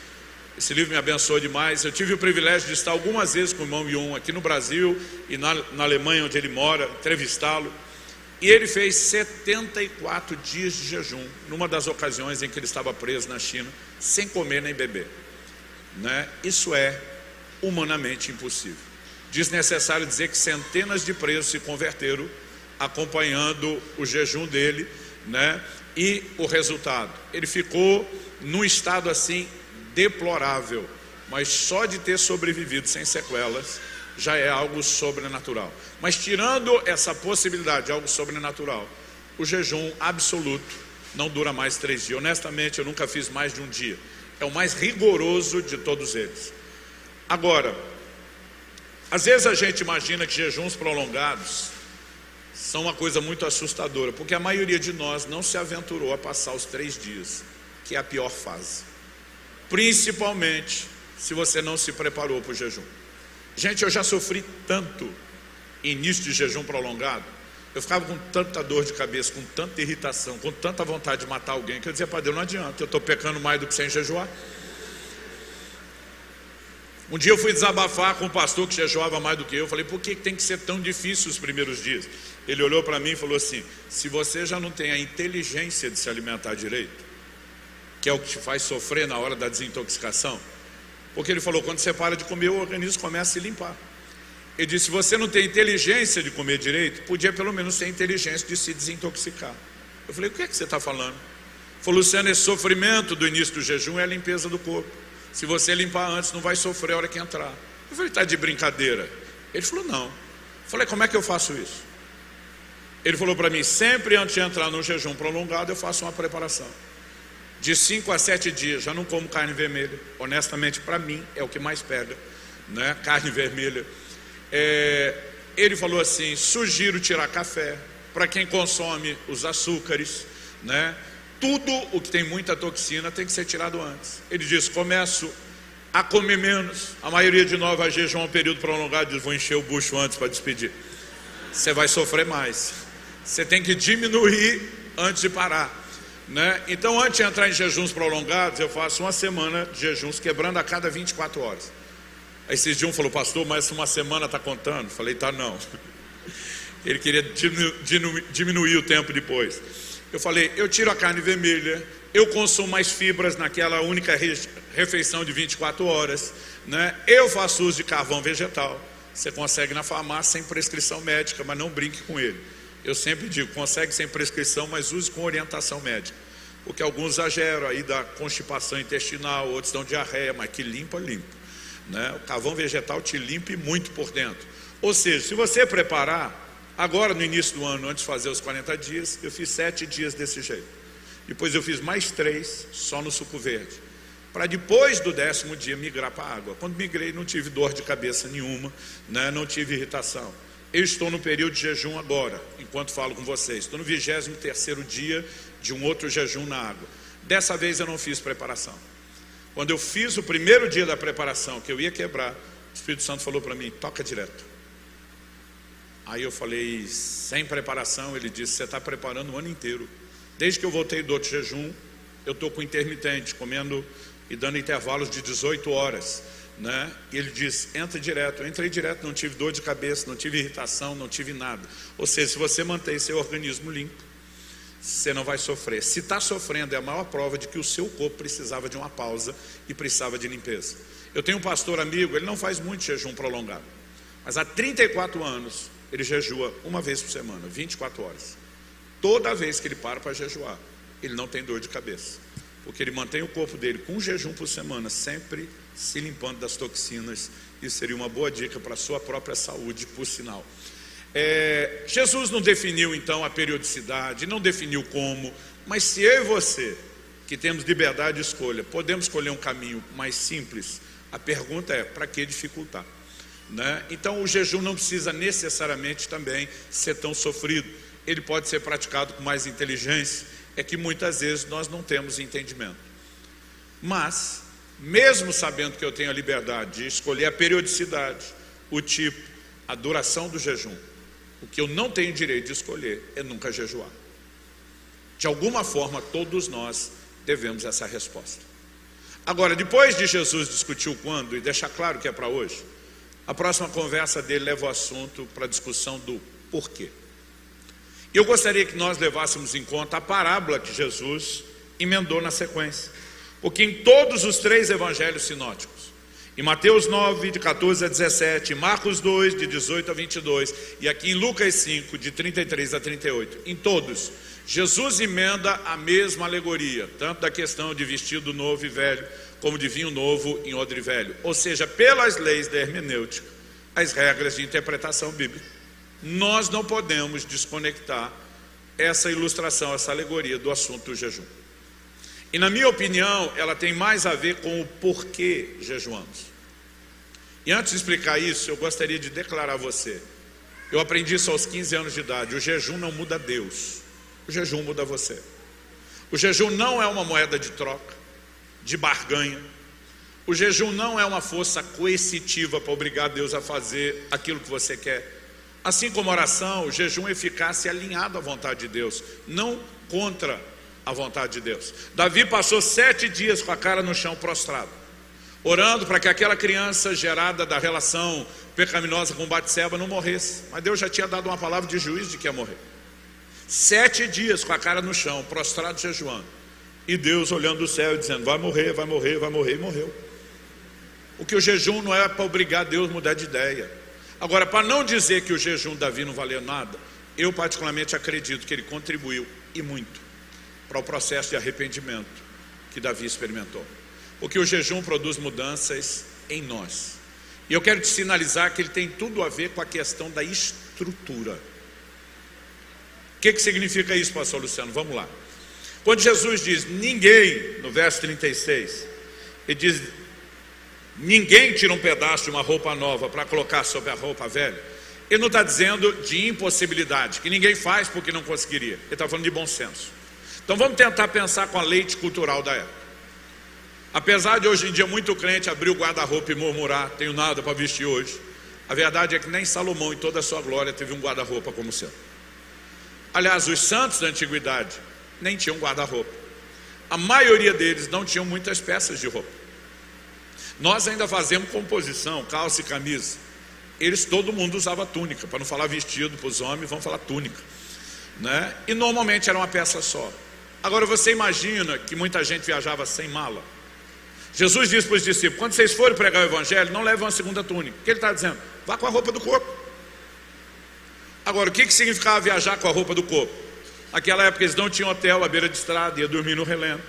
Esse livro me abençoou demais. Eu tive o privilégio de estar algumas vezes com o irmão Yun aqui no Brasil e na, na Alemanha, onde ele mora, entrevistá-lo. E ele fez 74 dias de jejum, numa das ocasiões em que ele estava preso na China, sem comer nem beber. Né? Isso é humanamente impossível. Desnecessário dizer que centenas de presos se converteram acompanhando o jejum dele, né? E o resultado, ele ficou num estado assim deplorável, mas só de ter sobrevivido sem sequelas já é algo sobrenatural. Mas tirando essa possibilidade de algo sobrenatural, o jejum absoluto não dura mais três dias. Honestamente, eu nunca fiz mais de um dia. É o mais rigoroso de todos eles. Agora, às vezes a gente imagina que jejuns prolongados são uma coisa muito assustadora, porque a maioria de nós não se aventurou a passar os três dias, que é a pior fase principalmente se você não se preparou para o jejum. Gente, eu já sofri tanto início de jejum prolongado. Eu ficava com tanta dor de cabeça, com tanta irritação, com tanta vontade de matar alguém, que eu dizia para Deus: não adianta, eu estou pecando mais do que sem jejuar. Um dia eu fui desabafar com um pastor que jejuava mais do que eu. Eu falei, por que tem que ser tão difícil os primeiros dias? Ele olhou para mim e falou assim: se você já não tem a inteligência de se alimentar direito, que é o que te faz sofrer na hora da desintoxicação, porque ele falou: quando você para de comer, o organismo começa a se limpar. Ele disse: se você não tem inteligência de comer direito, podia pelo menos ter inteligência de se desintoxicar. Eu falei: o que é que você está falando? Ele falou: Luciano, esse sofrimento do início do jejum é a limpeza do corpo. Se você limpar antes, não vai sofrer a hora que entrar. Eu falei: está de brincadeira? Ele falou: não. Eu falei: como é que eu faço isso? Ele falou para mim: sempre antes de entrar no jejum prolongado, eu faço uma preparação. De 5 a 7 dias, já não como carne vermelha. Honestamente, para mim, é o que mais pega, né? carne vermelha. É, ele falou assim: sugiro tirar café, para quem consome os açúcares, né? Tudo o que tem muita toxina tem que ser tirado antes. Ele disse: começo a comer menos. A maioria de nós vai jejuar um período prolongado e diz: vou encher o bucho antes para despedir. Você vai sofrer mais. Você tem que diminuir antes de parar. Né? Então, antes de entrar em jejuns prolongados, eu faço uma semana de jejuns, quebrando a cada 24 horas. Aí esses dias um falou, pastor, mas uma semana está contando? Falei, tá não. [laughs] Ele queria diminuir, o tempo depois. Eu falei, eu tiro a carne vermelha, eu consumo mais fibras naquela única refeição de 24 horas, né? eu faço uso de carvão vegetal. Você consegue na farmácia sem prescrição médica, mas não brinque com ele. Eu sempre digo, consegue sem prescrição, mas use com orientação médica. Porque alguns exageram aí da constipação intestinal, outros dão diarreia, mas que limpa, limpa. Né? O carvão vegetal te limpa muito por dentro. Ou seja, se você preparar, agora no início do ano, antes de fazer os 40 dias, eu fiz sete dias desse jeito. Depois eu fiz mais três só no suco verde. Para depois do décimo dia migrar para a água. Quando migrei, não tive dor de cabeça nenhuma, né? não tive irritação. Eu estou no período de jejum agora, enquanto falo com vocês. Estou no 23 dia de um outro jejum na água. Dessa vez eu não fiz preparação. Quando eu fiz o primeiro dia da preparação, que eu ia quebrar, o Espírito Santo falou para mim: toca direto. Aí eu falei, sem preparação, ele disse: Você está preparando o ano inteiro. Desde que eu voltei do outro jejum, eu estou com intermitente, comendo e dando intervalos de 18 horas né? Ele diz: entra direto. Eu entrei direto, não tive dor de cabeça, não tive irritação, não tive nada. Ou seja, se você mantém seu organismo limpo, você não vai sofrer. Se está sofrendo, é a maior prova de que o seu corpo precisava de uma pausa e precisava de limpeza. Eu tenho um pastor amigo, ele não faz muito jejum prolongado, mas há 34 anos ele jejua uma vez por semana, 24 horas. Toda vez que ele para para jejuar, ele não tem dor de cabeça, porque ele mantém o corpo dele com um jejum por semana, sempre se limpando das toxinas. Isso seria uma boa dica para a sua própria saúde, por sinal. É, Jesus não definiu então a periodicidade, não definiu como, mas se eu e você, que temos liberdade de escolha, podemos escolher um caminho mais simples, a pergunta é: para que dificultar? Né? Então o jejum não precisa necessariamente também ser tão sofrido, ele pode ser praticado com mais inteligência, é que muitas vezes nós não temos entendimento. Mas mesmo sabendo que eu tenho a liberdade de escolher a periodicidade, o tipo, a duração do jejum, o que eu não tenho direito de escolher é nunca jejuar. De alguma forma, todos nós devemos essa resposta. Agora, depois de Jesus discutir o quando e deixar claro que é para hoje, a próxima conversa dele leva o assunto para a discussão do porquê. Eu gostaria que nós levássemos em conta a parábola que Jesus emendou na sequência. Porque em todos os três evangelhos sinóticos, em Mateus 9, de 14 a 17, Marcos 2, de 18 a 22, e aqui em Lucas 5, de 33 a 38, em todos, Jesus emenda a mesma alegoria, tanto da questão de vestido novo e velho, como de vinho novo em odre velho. Ou seja, pelas leis da hermenêutica, as regras de interpretação bíblica. Nós não podemos desconectar essa ilustração, essa alegoria do assunto do jejum. E na minha opinião, ela tem mais a ver com o porquê jejuamos. E antes de explicar isso, eu gostaria de declarar a você. Eu aprendi isso aos 15 anos de idade. O jejum não muda Deus. O jejum muda você. O jejum não é uma moeda de troca, de barganha. O jejum não é uma força coercitiva para obrigar Deus a fazer aquilo que você quer. Assim como oração, o jejum é eficaz e alinhado à vontade de Deus, não contra a vontade de Deus. Davi passou sete dias com a cara no chão prostrado. orando para que aquela criança gerada da relação pecaminosa com Batseba não morresse. Mas Deus já tinha dado uma palavra de juízo de que ia morrer. Sete dias com a cara no chão, prostrado jejuando. E Deus olhando do céu e dizendo: Vai morrer, vai morrer, vai morrer, e morreu. O que o jejum não é para obrigar Deus a mudar de ideia. Agora, para não dizer que o jejum de Davi não valeu nada, eu particularmente acredito que ele contribuiu e muito para o processo de arrependimento que Davi experimentou. Porque o jejum produz mudanças em nós. E eu quero te sinalizar que ele tem tudo a ver com a questão da estrutura. O que, que significa isso, pastor Luciano? Vamos lá. Quando Jesus diz ninguém, no verso 36, ele diz: ninguém tira um pedaço de uma roupa nova para colocar sobre a roupa velha. Ele não está dizendo de impossibilidade, que ninguém faz porque não conseguiria. Ele está falando de bom senso. Então vamos tentar pensar com a leite cultural da época. Apesar de hoje em dia muito crente abrir o guarda-roupa e murmurar, tenho nada para vestir hoje. A verdade é que nem Salomão, em toda a sua glória, teve um guarda-roupa como o seu. Aliás, os santos da antiguidade nem tinham guarda-roupa. A maioria deles não tinham muitas peças de roupa. Nós ainda fazemos composição, calça e camisa. Eles, todo mundo usava túnica, para não falar vestido para os homens, vamos falar túnica. Né? E normalmente era uma peça só. Agora você imagina que muita gente viajava sem mala. Jesus disse para os discípulos: quando vocês forem pregar o evangelho, não levem uma segunda túnica. O que ele está dizendo? Vá com a roupa do corpo. Agora, o que, que significava viajar com a roupa do corpo? Naquela época eles não tinham hotel à beira de estrada, ia dormir no relento.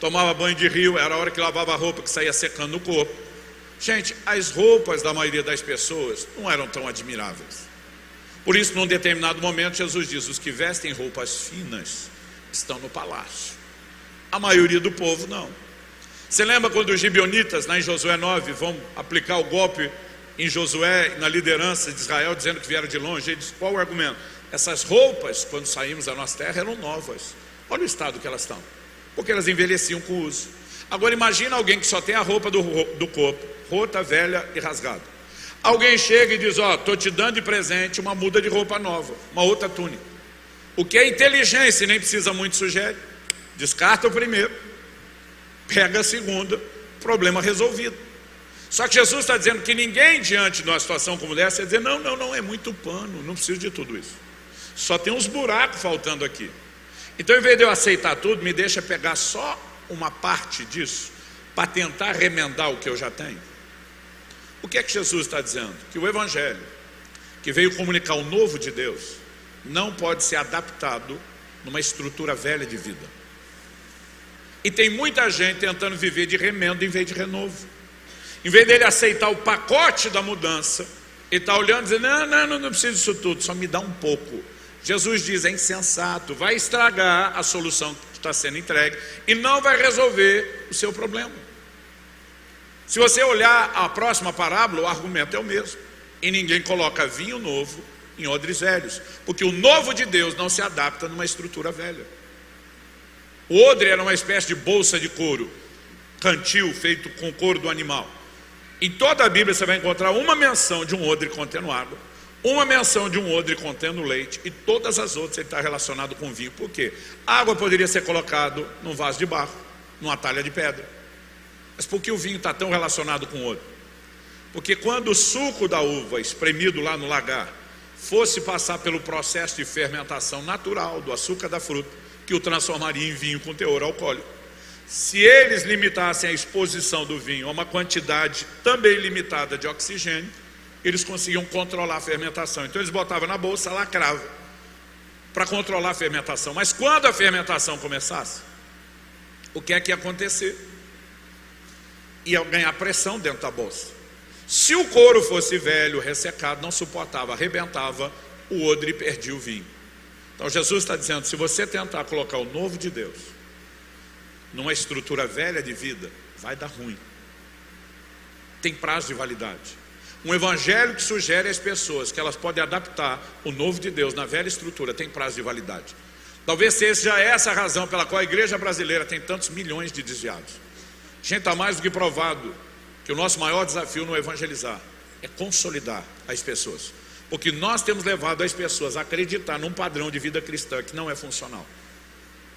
Tomava banho de rio, era a hora que lavava a roupa que saía secando no corpo. Gente, as roupas da maioria das pessoas não eram tão admiráveis. Por isso, num determinado momento, Jesus diz: os que vestem roupas finas estão no palácio. A maioria do povo não. Você lembra quando os gibionitas, lá em Josué 9, vão aplicar o golpe em Josué, na liderança de Israel, dizendo que vieram de longe? Ele diz: qual o argumento? Essas roupas, quando saímos da nossa terra, eram novas. Olha o estado que elas estão, porque elas envelheciam com o uso. Agora imagina alguém que só tem a roupa do, do corpo, rota, velha e rasgada. Alguém chega e diz: Ó, oh, estou te dando de presente uma muda de roupa nova, uma outra túnica. O que é inteligência e nem precisa muito sugere. Descarta o primeiro pega a segunda, problema resolvido. Só que Jesus está dizendo que ninguém diante de uma situação como essa vai dizer: não, não, não, é muito pano, não preciso de tudo isso. Só tem uns buracos faltando aqui. Então, em vez de eu aceitar tudo, me deixa pegar só uma parte disso para tentar remendar o que eu já tenho. O que é que Jesus está dizendo? Que o Evangelho, que veio comunicar o novo de Deus, não pode ser adaptado numa estrutura velha de vida. E tem muita gente tentando viver de remendo em vez de renovo. Em vez dele aceitar o pacote da mudança, ele está olhando e dizendo: não, não, não, não preciso disso tudo, só me dá um pouco. Jesus diz: é insensato, vai estragar a solução que está sendo entregue e não vai resolver o seu problema. Se você olhar a próxima parábola, o argumento é o mesmo. E ninguém coloca vinho novo em odres velhos, porque o novo de Deus não se adapta numa estrutura velha. O odre era uma espécie de bolsa de couro, cantil feito com couro do animal. Em toda a Bíblia você vai encontrar uma menção de um odre contendo água, uma menção de um odre contendo leite, e todas as outras ele está relacionado com vinho. Por quê? A água poderia ser colocado num vaso de barro, numa talha de pedra. Mas por que o vinho está tão relacionado com o odre? Porque quando o suco da uva, espremido lá no lagar, fosse passar pelo processo de fermentação natural do açúcar da fruta, que o transformaria em vinho com teor alcoólico. Se eles limitassem a exposição do vinho a uma quantidade também limitada de oxigênio, eles conseguiam controlar a fermentação. Então eles botavam na bolsa, lacrava, para controlar a fermentação. Mas quando a fermentação começasse, o que é que ia acontecer? Ia ganhar pressão dentro da bolsa. Se o couro fosse velho, ressecado, não suportava, arrebentava, o odre perdia o vinho. Então Jesus está dizendo: se você tentar colocar o novo de Deus numa estrutura velha de vida, vai dar ruim. Tem prazo de validade. Um evangelho que sugere às pessoas que elas podem adaptar o novo de Deus na velha estrutura tem prazo de validade. Talvez seja essa a razão pela qual a igreja brasileira tem tantos milhões de desviados. Gente, está mais do que provado que o nosso maior desafio não é evangelizar, é consolidar as pessoas. Porque nós temos levado as pessoas a acreditar num padrão de vida cristã que não é funcional.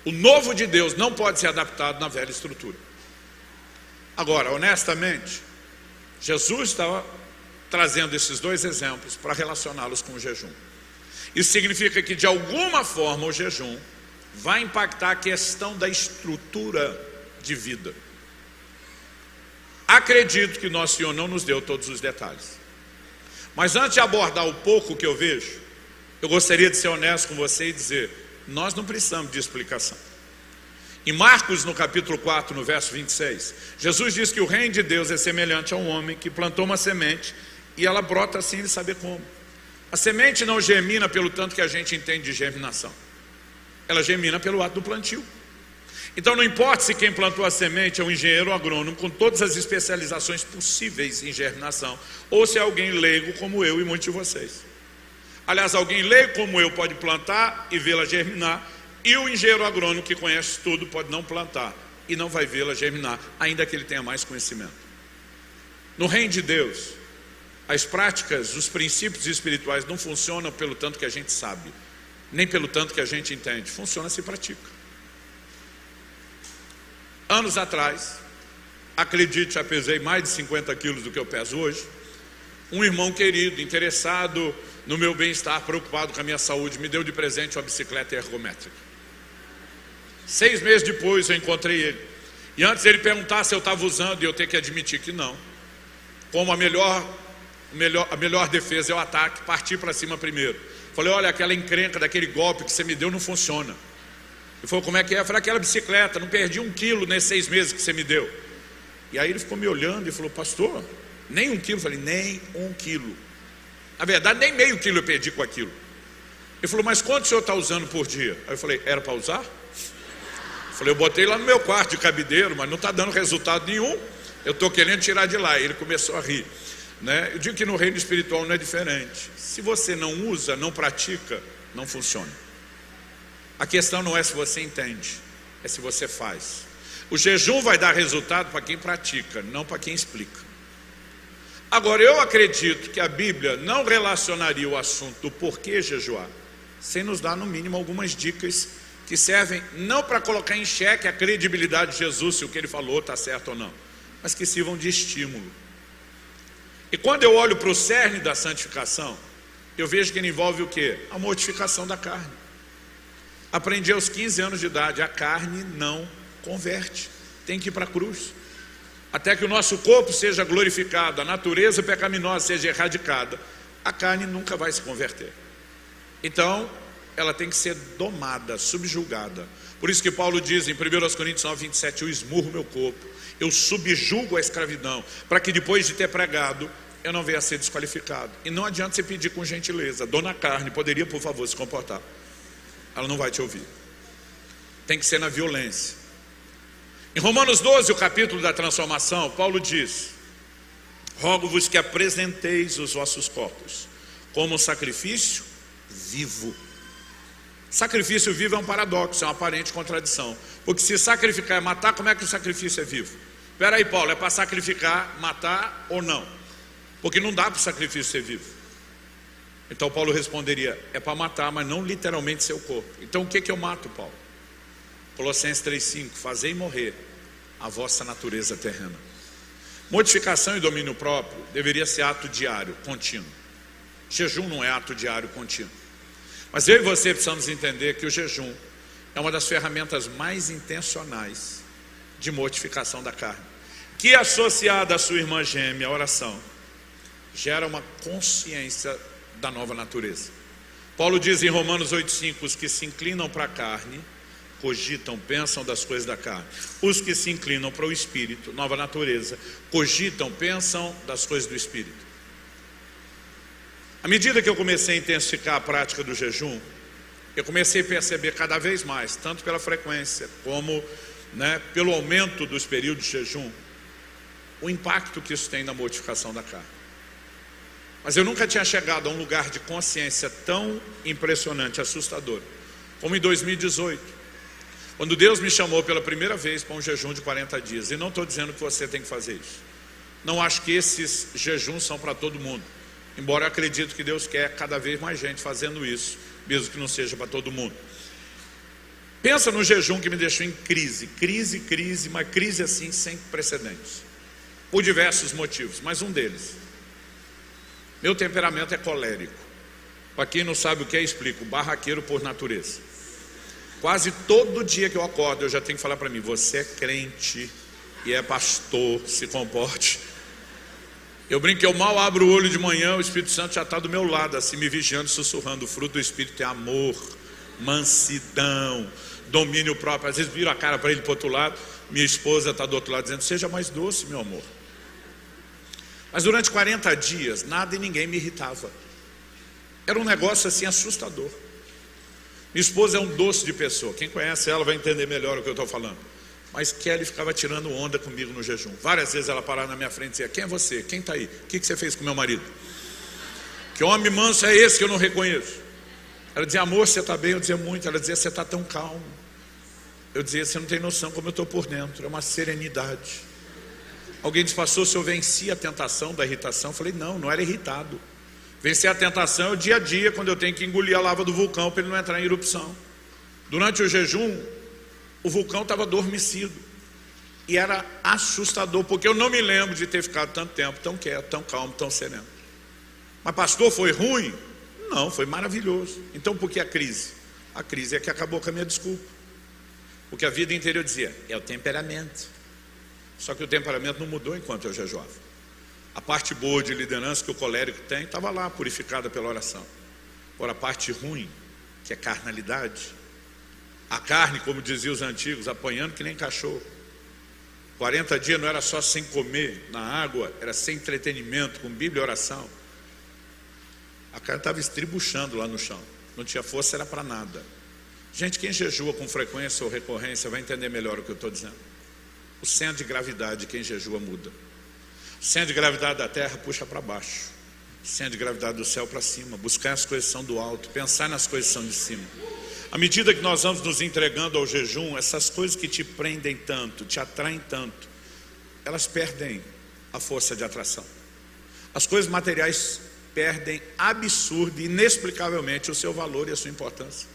O novo de Deus não pode ser adaptado na velha estrutura. Agora, honestamente, Jesus estava trazendo esses dois exemplos para relacioná-los com o jejum. Isso significa que, de alguma forma, o jejum vai impactar a questão da estrutura de vida. Acredito que nosso Senhor não nos deu todos os detalhes. Mas antes de abordar o pouco que eu vejo, eu gostaria de ser honesto com você e dizer: nós não precisamos de explicação. Em Marcos, no capítulo 4, no verso 26, Jesus diz que o reino de Deus é semelhante a um homem que plantou uma semente e ela brota sem ele saber como. A semente não germina pelo tanto que a gente entende de germinação, ela germina pelo ato do plantio. Então não importa se quem plantou a semente é um engenheiro agrônomo com todas as especializações possíveis em germinação, ou se é alguém leigo como eu e muitos de vocês. Aliás, alguém leigo como eu pode plantar e vê-la germinar, e o engenheiro agrônomo que conhece tudo pode não plantar e não vai vê-la germinar, ainda que ele tenha mais conhecimento. No reino de Deus, as práticas, os princípios espirituais não funcionam pelo tanto que a gente sabe, nem pelo tanto que a gente entende, funciona se pratica. Anos atrás, acredite, já pesei mais de 50 quilos do que eu peso hoje. Um irmão querido, interessado no meu bem-estar, preocupado com a minha saúde, me deu de presente uma bicicleta ergométrica. Seis meses depois eu encontrei ele. E antes ele perguntar se eu estava usando, e eu tenho que admitir que não. Como a melhor, melhor, a melhor defesa é o ataque, partir para cima primeiro. Falei, olha, aquela encrenca daquele golpe que você me deu não funciona. Ele falou, como é que é? Eu falei, aquela bicicleta, não perdi um quilo nesses seis meses que você me deu. E aí ele ficou me olhando e falou, pastor, nem um quilo. Eu falei, nem um quilo. Na verdade, nem meio quilo eu perdi com aquilo. Ele falou, mas quanto o senhor está usando por dia? Aí eu falei, era para usar? Eu falei, eu botei lá no meu quarto de cabideiro, mas não está dando resultado nenhum. Eu estou querendo tirar de lá. E ele começou a rir. Né? Eu digo que no reino espiritual não é diferente. Se você não usa, não pratica, não funciona. A questão não é se você entende, é se você faz. O jejum vai dar resultado para quem pratica, não para quem explica. Agora, eu acredito que a Bíblia não relacionaria o assunto do porquê jejuar, sem nos dar, no mínimo, algumas dicas que servem não para colocar em xeque a credibilidade de Jesus, se o que ele falou está certo ou não, mas que sirvam de estímulo. E quando eu olho para o cerne da santificação, eu vejo que ele envolve o que? A mortificação da carne. Aprendi aos 15 anos de idade: a carne não converte, tem que ir para a cruz. Até que o nosso corpo seja glorificado, a natureza pecaminosa seja erradicada, a carne nunca vai se converter. Então, ela tem que ser domada, subjugada. Por isso que Paulo diz em 1 Coríntios 9, 27, eu esmurro meu corpo, eu subjugo a escravidão, para que depois de ter pregado, eu não venha a ser desqualificado. E não adianta você pedir com gentileza, dona carne, poderia por favor se comportar ela não vai te ouvir. Tem que ser na violência. Em Romanos 12, o capítulo da transformação, Paulo diz: Rogo-vos que apresenteis os vossos corpos como sacrifício vivo. Sacrifício vivo é um paradoxo, é uma aparente contradição. Porque se sacrificar é matar, como é que o sacrifício é vivo? Espera aí, Paulo, é para sacrificar, matar ou não? Porque não dá para o sacrifício ser vivo. Então Paulo responderia: é para matar, mas não literalmente seu corpo. Então o que, que eu mato, Paulo? Colossenses 3,5: Fazei morrer a vossa natureza terrena. Modificação e domínio próprio deveria ser ato diário, contínuo. Jejum não é ato diário, contínuo. Mas eu e você precisamos entender que o jejum é uma das ferramentas mais intencionais de mortificação da carne, que associada à sua irmã gêmea, a oração, gera uma consciência da nova natureza. Paulo diz em Romanos 8,5: os que se inclinam para a carne, cogitam, pensam das coisas da carne. Os que se inclinam para o espírito, nova natureza, cogitam, pensam das coisas do espírito. À medida que eu comecei a intensificar a prática do jejum, eu comecei a perceber cada vez mais, tanto pela frequência como né, pelo aumento dos períodos de jejum, o impacto que isso tem na modificação da carne. Mas eu nunca tinha chegado a um lugar de consciência tão impressionante, assustador, como em 2018, quando Deus me chamou pela primeira vez para um jejum de 40 dias. E não estou dizendo que você tem que fazer isso. Não acho que esses jejuns são para todo mundo. Embora eu acredito que Deus quer cada vez mais gente fazendo isso, mesmo que não seja para todo mundo. Pensa no jejum que me deixou em crise, crise, crise, uma crise assim sem precedentes. por diversos motivos, mas um deles. Meu temperamento é colérico. Para quem não sabe o que é, explico: barraqueiro por natureza. Quase todo dia que eu acordo, eu já tenho que falar para mim: você é crente e é pastor, se comporte. Eu brinco que eu mal abro o olho de manhã, o Espírito Santo já está do meu lado, assim, me vigiando, sussurrando. O fruto do Espírito é amor, mansidão, domínio próprio. Às vezes viro a cara para ele para o outro lado, minha esposa está do outro lado dizendo: Seja mais doce, meu amor. Mas durante 40 dias, nada e ninguém me irritava. Era um negócio assim assustador. Minha esposa é um doce de pessoa. Quem conhece ela vai entender melhor o que eu estou falando. Mas Kelly ficava tirando onda comigo no jejum. Várias vezes ela parava na minha frente e dizia: Quem é você? Quem está aí? O que, que você fez com meu marido? Que homem manso é esse que eu não reconheço? Ela dizia: Amor, você está bem? Eu dizia: Muito. Ela dizia: Você está tão calmo. Eu dizia: Você não tem noção como eu estou por dentro. É uma serenidade. Alguém disse: Pastor, se eu venci a tentação da irritação? Eu falei: Não, não era irritado. Vencer a tentação é o dia a dia, quando eu tenho que engolir a lava do vulcão para ele não entrar em erupção. Durante o jejum, o vulcão estava adormecido. E era assustador, porque eu não me lembro de ter ficado tanto tempo tão quieto, tão calmo, tão sereno. Mas, pastor, foi ruim? Não, foi maravilhoso. Então, por que a crise? A crise é que acabou com a minha desculpa. Porque a vida inteira eu dizia, é o temperamento. Só que o temperamento não mudou enquanto eu jejuava. A parte boa de liderança que o colérico tem estava lá, purificada pela oração. Agora, a parte ruim, que é carnalidade, a carne, como diziam os antigos, apanhando que nem cachorro. 40 dias não era só sem comer na água, era sem entretenimento, com Bíblia e oração. A carne estava estribuchando lá no chão, não tinha força, era para nada. Gente, quem jejua com frequência ou recorrência vai entender melhor o que eu estou dizendo. O centro de gravidade, quem jejua muda. O centro de gravidade da terra puxa para baixo. O centro de gravidade do céu para cima. Buscar as coisas são do alto, pensar nas coisas são de cima. À medida que nós vamos nos entregando ao jejum, essas coisas que te prendem tanto, te atraem tanto, elas perdem a força de atração. As coisas materiais perdem absurdo inexplicavelmente o seu valor e a sua importância.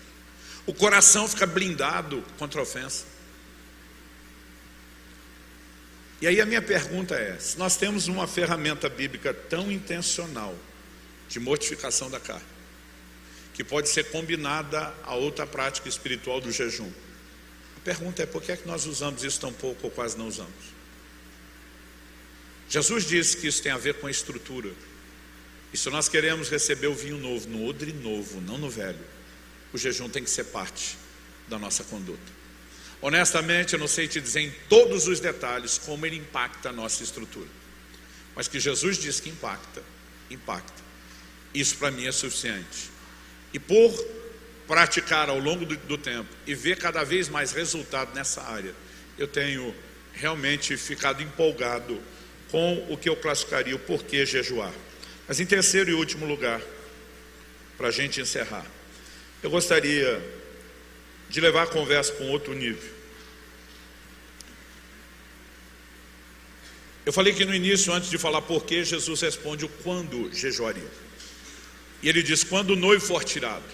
O coração fica blindado contra a ofensa. E aí a minha pergunta é: se nós temos uma ferramenta bíblica tão intencional de mortificação da carne, que pode ser combinada a outra prática espiritual do jejum. A pergunta é por que é que nós usamos isso tão pouco ou quase não usamos? Jesus disse que isso tem a ver com a estrutura. E se nós queremos receber o vinho novo no odre novo, não no velho, o jejum tem que ser parte da nossa conduta. Honestamente, eu não sei te dizer em todos os detalhes como ele impacta a nossa estrutura. Mas que Jesus diz que impacta, impacta. Isso para mim é suficiente. E por praticar ao longo do, do, tempo e ver cada vez mais resultado nessa área, eu tenho realmente ficado empolgado com o que eu classificaria o porquê jejuar. Mas em terceiro e último lugar, para a gente encerrar, eu gostaria de levar a conversa para um outro nível. Eu falei que no início, antes de falar porquê, Jesus responde o quando jejuaria. E ele diz: quando o noivo for tirado.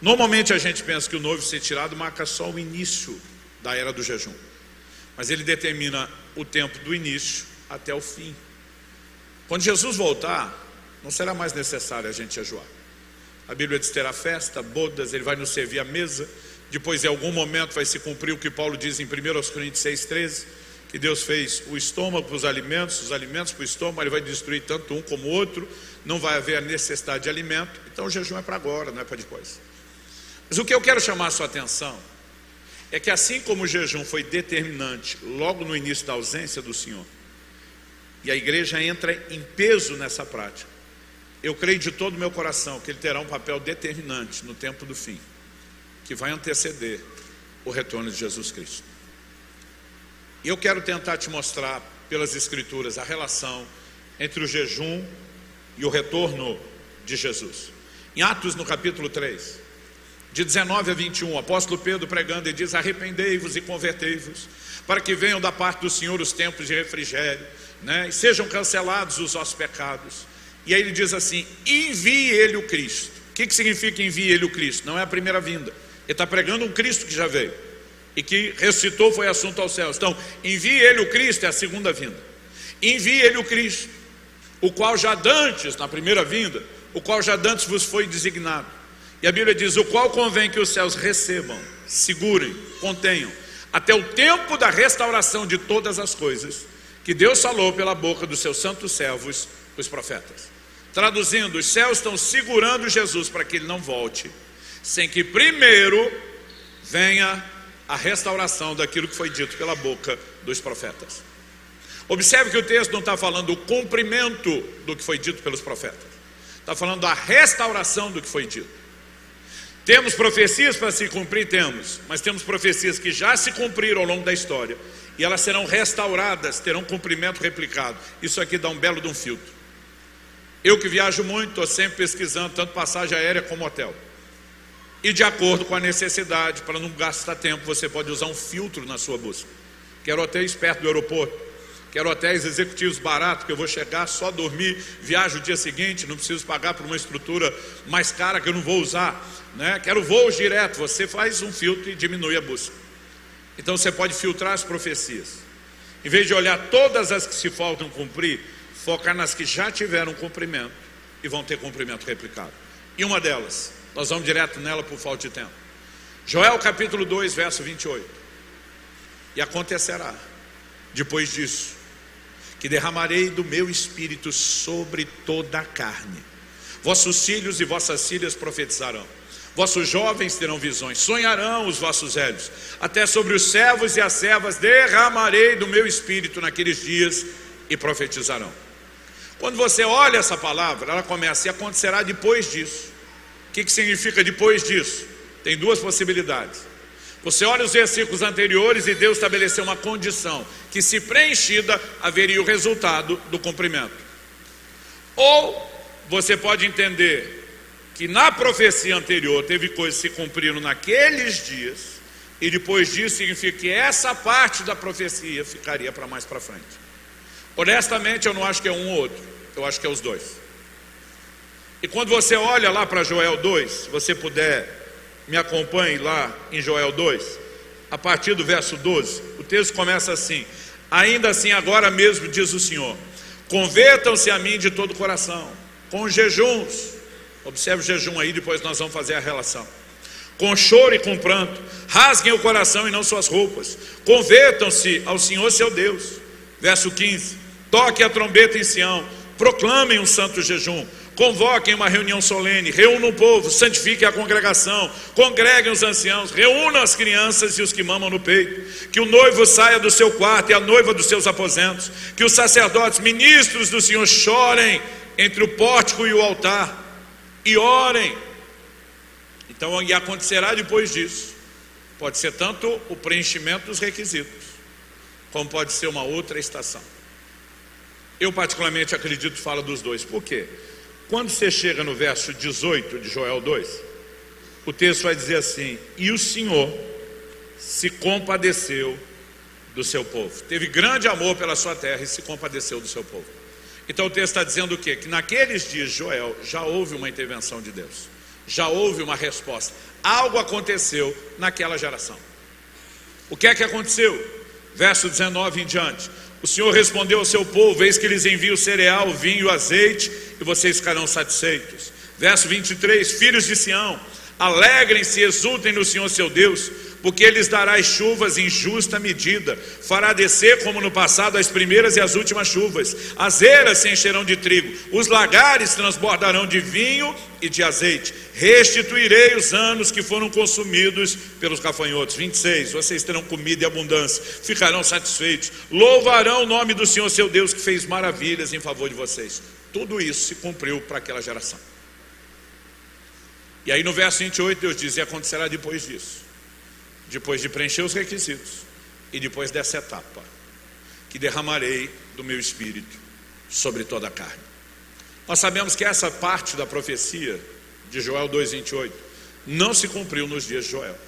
Normalmente a gente pensa que o noivo ser tirado marca só o início da era do jejum. Mas ele determina o tempo do início até o fim. Quando Jesus voltar, não será mais necessário a gente jejuar. A Bíblia diz terá festa, bodas, ele vai nos servir a mesa. Depois, em algum momento, vai se cumprir o que Paulo diz em 1 Coríntios 6,13 que Deus fez o estômago para os alimentos, os alimentos para o estômago, Ele vai destruir tanto um como o outro, não vai haver a necessidade de alimento, então o jejum é para agora, não é para depois. Mas o que eu quero chamar a sua atenção é que assim como o jejum foi determinante logo no início da ausência do Senhor, e a igreja entra em peso nessa prática, eu creio de todo o meu coração que ele terá um papel determinante no tempo do fim, que vai anteceder o retorno de Jesus Cristo. E eu quero tentar te mostrar pelas Escrituras a relação entre o jejum e o retorno de Jesus. Em Atos, no capítulo 3, de 19 a 21, o apóstolo Pedro pregando e diz: Arrependei-vos e convertei-vos, para que venham da parte do Senhor os tempos de refrigério, né, e sejam cancelados os vossos pecados. E aí ele diz assim: envie ele o Cristo. O que, que significa envie ele o Cristo? Não é a primeira vinda. Ele está pregando um Cristo que já veio e que ressuscitou foi assunto aos céus. Então, envie ele o Cristo, é a segunda vinda. envie ele o Cristo, o qual já dantes, na primeira vinda, o qual já dantes vos foi designado. E a Bíblia diz: o qual convém que os céus recebam, segurem, contenham, até o tempo da restauração de todas as coisas, que Deus falou pela boca dos seus santos servos, os profetas. Traduzindo, os céus estão segurando Jesus para que ele não volte, sem que primeiro venha a restauração daquilo que foi dito pela boca dos profetas. Observe que o texto não está falando do cumprimento do que foi dito pelos profetas, está falando da restauração do que foi dito. Temos profecias para se cumprir? Temos, mas temos profecias que já se cumpriram ao longo da história e elas serão restauradas, terão cumprimento replicado. Isso aqui dá um belo de um filtro. Eu que viajo muito, estou sempre pesquisando tanto passagem aérea como hotel. E de acordo com a necessidade, para não gastar tempo, você pode usar um filtro na sua busca. Quero hotéis perto do aeroporto, quero hotéis executivos baratos, que eu vou chegar, só dormir, viajo o dia seguinte, não preciso pagar por uma estrutura mais cara que eu não vou usar. Né? Quero voos direto, você faz um filtro e diminui a busca. Então você pode filtrar as profecias. Em vez de olhar todas as que se faltam cumprir, focar nas que já tiveram cumprimento e vão ter cumprimento replicado. E uma delas, nós vamos direto nela por falta de tempo. Joel capítulo 2, verso 28. E acontecerá, depois disso, que derramarei do meu espírito sobre toda a carne. Vossos filhos e vossas filhas profetizarão. Vossos jovens terão visões, sonharão os vossos velhos. Até sobre os servos e as servas derramarei do meu espírito naqueles dias e profetizarão. Quando você olha essa palavra, ela começa e acontecerá depois disso. O que, que significa depois disso? Tem duas possibilidades. Você olha os versículos anteriores e Deus estabeleceu uma condição que, se preenchida, haveria o resultado do cumprimento. Ou você pode entender que na profecia anterior teve coisas que se cumpriram naqueles dias, e depois disso significa que essa parte da profecia ficaria para mais para frente. Honestamente, eu não acho que é um ou outro, eu acho que é os dois. E quando você olha lá para Joel 2, se você puder, me acompanhe lá em Joel 2, a partir do verso 12, o texto começa assim: Ainda assim, agora mesmo, diz o Senhor, convertam-se a mim de todo o coração, com jejuns, observe o jejum aí, depois nós vamos fazer a relação com choro e com pranto, rasguem o coração e não suas roupas, convertam-se ao Senhor seu Deus. Verso 15: Toque a trombeta em Sião, proclamem um santo jejum, convoquem uma reunião solene, reúnam o povo, santifiquem a congregação, congreguem os anciãos, reúnam as crianças e os que mamam no peito, que o noivo saia do seu quarto e a noiva dos seus aposentos, que os sacerdotes, ministros do Senhor, chorem entre o pórtico e o altar e orem. Então, e acontecerá depois disso. Pode ser tanto o preenchimento dos requisitos, como pode ser uma outra estação. Eu, particularmente, acredito fala dos dois. Por quê? Quando você chega no verso 18 de Joel 2, o texto vai dizer assim: E o Senhor se compadeceu do seu povo. Teve grande amor pela sua terra e se compadeceu do seu povo. Então o texto está dizendo o quê? Que naqueles dias, Joel, já houve uma intervenção de Deus, já houve uma resposta. Algo aconteceu naquela geração. O que é que aconteceu? Verso 19 em diante. O Senhor respondeu ao seu povo: Eis que lhes envio cereal, vinho, azeite, e vocês ficarão satisfeitos. Verso 23: Filhos de Sião, alegrem-se e exultem no Senhor seu Deus, porque lhes dará as chuvas em justa medida, fará descer como no passado as primeiras e as últimas chuvas, as eras se encherão de trigo, os lagares transbordarão de vinho e de azeite, restituirei os anos que foram consumidos pelos gafanhotos. 26, vocês terão comida e abundância, ficarão satisfeitos, louvarão o nome do Senhor seu Deus que fez maravilhas em favor de vocês. Tudo isso se cumpriu para aquela geração. E aí no verso 28 Deus diz: e acontecerá depois disso depois de preencher os requisitos e depois dessa etapa, que derramarei do meu espírito sobre toda a carne. Nós sabemos que essa parte da profecia de Joel 2,28 não se cumpriu nos dias de Joel.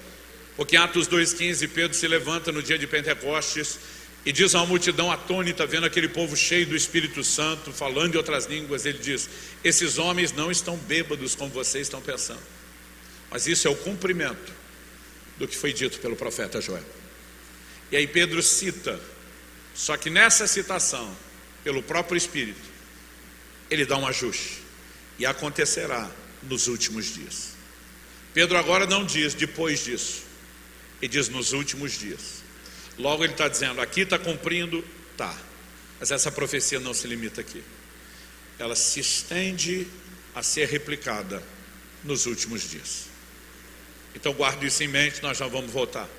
Porque em Atos 2,15, Pedro se levanta no dia de Pentecostes e diz a uma multidão atônita, vendo aquele povo cheio do Espírito Santo, falando em outras línguas, ele diz: Esses homens não estão bêbados como vocês estão pensando, mas isso é o cumprimento do que foi dito pelo profeta Joel. E aí Pedro cita, só que nessa citação, pelo próprio Espírito, ele dá um ajuste. E acontecerá nos últimos dias. Pedro agora não diz depois disso, ele diz nos últimos dias. Logo ele está dizendo, aqui está cumprindo, tá. Mas essa profecia não se limita aqui. Ela se estende a ser replicada nos últimos dias. Então guarde isso em mente, nós já vamos voltar.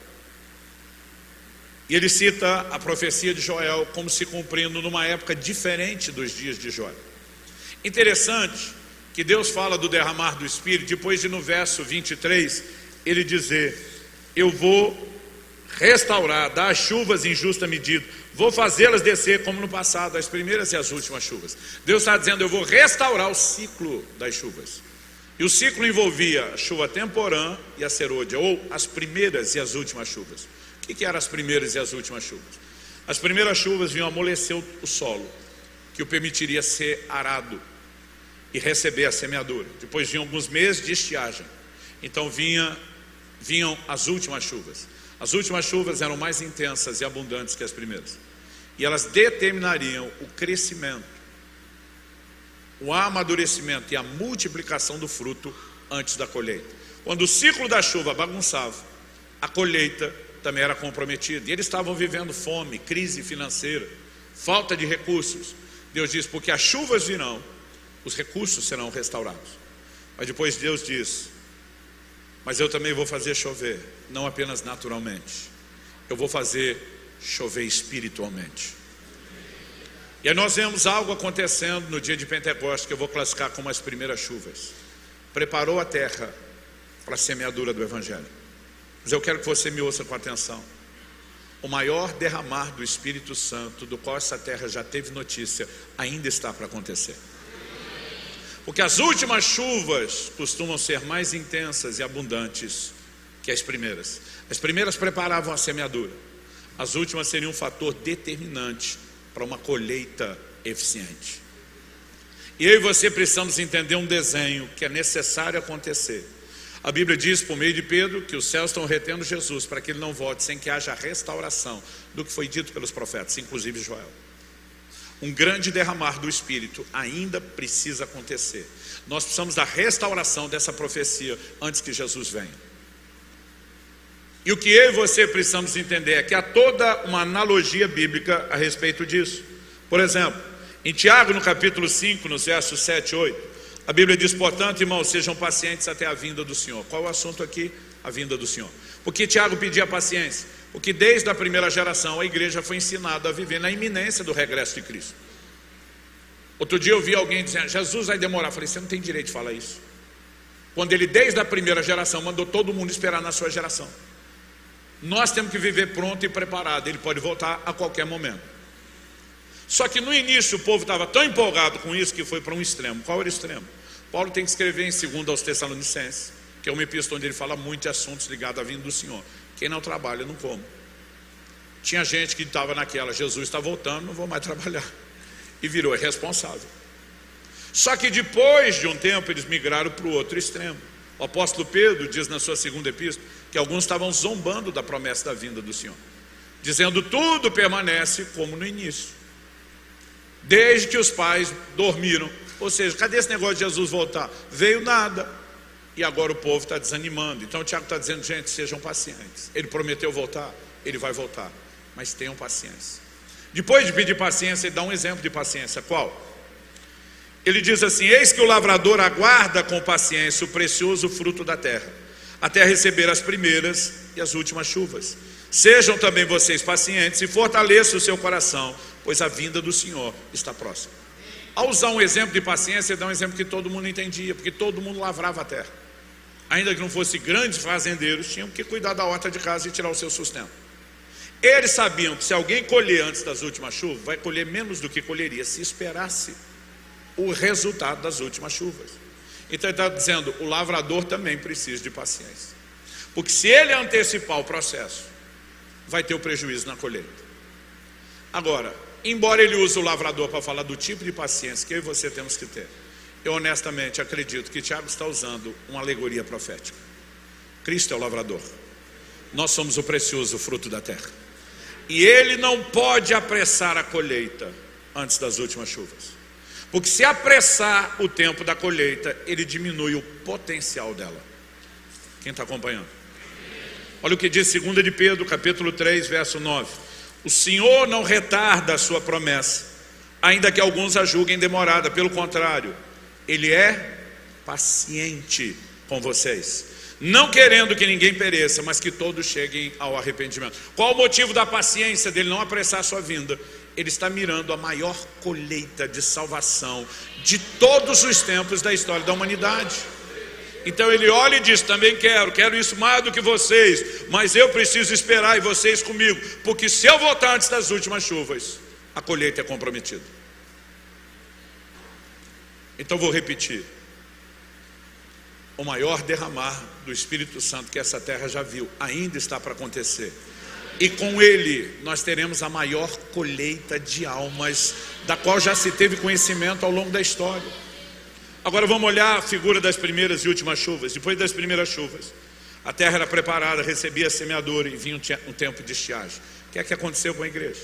E ele cita a profecia de Joel como se cumprindo numa época diferente dos dias de Joel. Interessante que Deus fala do derramar do Espírito, depois de no verso 23, ele dizer: Eu vou restaurar, dar as chuvas em justa medida, vou fazê-las descer como no passado, as primeiras e as últimas chuvas. Deus está dizendo: Eu vou restaurar o ciclo das chuvas. E o ciclo envolvia a chuva temporã e a serôdia, ou as primeiras e as últimas chuvas. O que, eram as primeiras e as últimas chuvas? As primeiras chuvas vinham amolecer o solo, que o permitiria ser arado e receber a semeadura. Depois vinham alguns meses de estiagem. Então vinha, vinham as últimas chuvas. As últimas chuvas eram mais intensas e abundantes que as primeiras. E elas determinariam o crescimento, o amadurecimento e a multiplicação do fruto antes da colheita. Quando o ciclo da chuva bagunçava, a colheita também era comprometida. E eles estavam vivendo fome, crise financeira, falta de recursos. Deus diz: porque as chuvas virão, os recursos serão restaurados. Mas depois Deus diz: mas eu também vou fazer chover, não apenas naturalmente, eu vou fazer chover espiritualmente. E aí nós vemos algo acontecendo no dia de Pentecostes que eu vou classificar como as primeiras chuvas. Preparou a terra para a semeadura do Evangelho. Mas eu quero que você me ouça com atenção. O maior derramar do Espírito Santo, do qual essa terra já teve notícia, ainda está para acontecer. Porque as últimas chuvas costumam ser mais intensas e abundantes que as primeiras. As primeiras preparavam a semeadura, as últimas seriam um fator determinante para uma colheita eficiente. E eu e você precisamos entender um desenho que é necessário acontecer. A Bíblia diz, por meio de Pedro, que os céus estão retendo Jesus para que ele não volte sem que haja restauração do que foi dito pelos profetas, inclusive Joel um grande derramar do Espírito ainda precisa acontecer. Nós precisamos da restauração dessa profecia antes que Jesus venha. E o que eu e você precisamos entender é que há toda uma analogia bíblica a respeito disso. Por exemplo, em Tiago, no capítulo 5, nos versos 7 e 8, a Bíblia diz: Portanto, irmãos, sejam pacientes até a vinda do Senhor. Qual o assunto aqui? A vinda do Senhor. Porque Tiago pedia paciência? Porque desde a primeira geração a igreja foi ensinada a viver na iminência do regresso de Cristo. Outro dia eu vi alguém dizendo: Jesus vai demorar. Eu falei: Você não tem direito de falar isso. Quando ele, desde a primeira geração, mandou todo mundo esperar na sua geração. Nós temos que viver pronto e preparado. Ele pode voltar a qualquer momento. Só que no início o povo estava tão empolgado com isso que foi para um extremo. Qual era o extremo? Paulo tem que escrever em 2 aos Tessalonicenses, que é uma epístola onde ele fala muito de assuntos ligados à vinda do Senhor. Quem não trabalha, não come. Tinha gente que estava naquela, Jesus está voltando, não vou mais trabalhar. E virou irresponsável. Só que depois de um tempo eles migraram para o outro extremo. O apóstolo Pedro diz na sua segunda epístola que alguns estavam zombando da promessa da vinda do Senhor, dizendo tudo permanece como no início, desde que os pais dormiram. Ou seja, cadê esse negócio de Jesus voltar? Veio nada e agora o povo está desanimando. Então o Tiago está dizendo, gente, sejam pacientes. Ele prometeu voltar, ele vai voltar, mas tenham paciência. Depois de pedir paciência, ele dá um exemplo de paciência. Qual? Ele diz assim: Eis que o lavrador aguarda com paciência o precioso fruto da terra, até receber as primeiras e as últimas chuvas. Sejam também vocês pacientes e fortaleçam o seu coração, pois a vinda do Senhor está próxima. Ao usar um exemplo de paciência, dá um exemplo que todo mundo entendia, porque todo mundo lavrava a terra ainda que não fossem grandes fazendeiros, tinham que cuidar da horta de casa e tirar o seu sustento. Eles sabiam que se alguém colher antes das últimas chuvas, vai colher menos do que colheria se esperasse o resultado das últimas chuvas. Então ele está dizendo, o lavrador também precisa de paciência. Porque se ele antecipar o processo, vai ter o prejuízo na colheita. Agora, embora ele use o lavrador para falar do tipo de paciência que eu e você temos que ter, eu honestamente acredito que Tiago está usando uma alegoria profética. Cristo é o lavrador. Nós somos o precioso fruto da terra. E ele não pode apressar a colheita antes das últimas chuvas. Porque se apressar o tempo da colheita, ele diminui o potencial dela. Quem está acompanhando? Olha o que diz 2 de Pedro, capítulo 3, verso 9. O Senhor não retarda a sua promessa, ainda que alguns a julguem demorada, pelo contrário, Ele é paciente com vocês, não querendo que ninguém pereça, mas que todos cheguem ao arrependimento. Qual o motivo da paciência dele não apressar a sua vinda? Ele está mirando a maior colheita de salvação de todos os tempos da história da humanidade. Então ele olha e diz: Também quero, quero isso mais do que vocês, mas eu preciso esperar e vocês comigo, porque se eu voltar antes das últimas chuvas, a colheita é comprometida. Então vou repetir: o maior derramar do Espírito Santo que essa terra já viu ainda está para acontecer. E com ele nós teremos a maior colheita de almas, da qual já se teve conhecimento ao longo da história. Agora vamos olhar a figura das primeiras e últimas chuvas. Depois das primeiras chuvas, a terra era preparada, recebia a semeadora e vinha um tempo de estiagem. O que é que aconteceu com a igreja?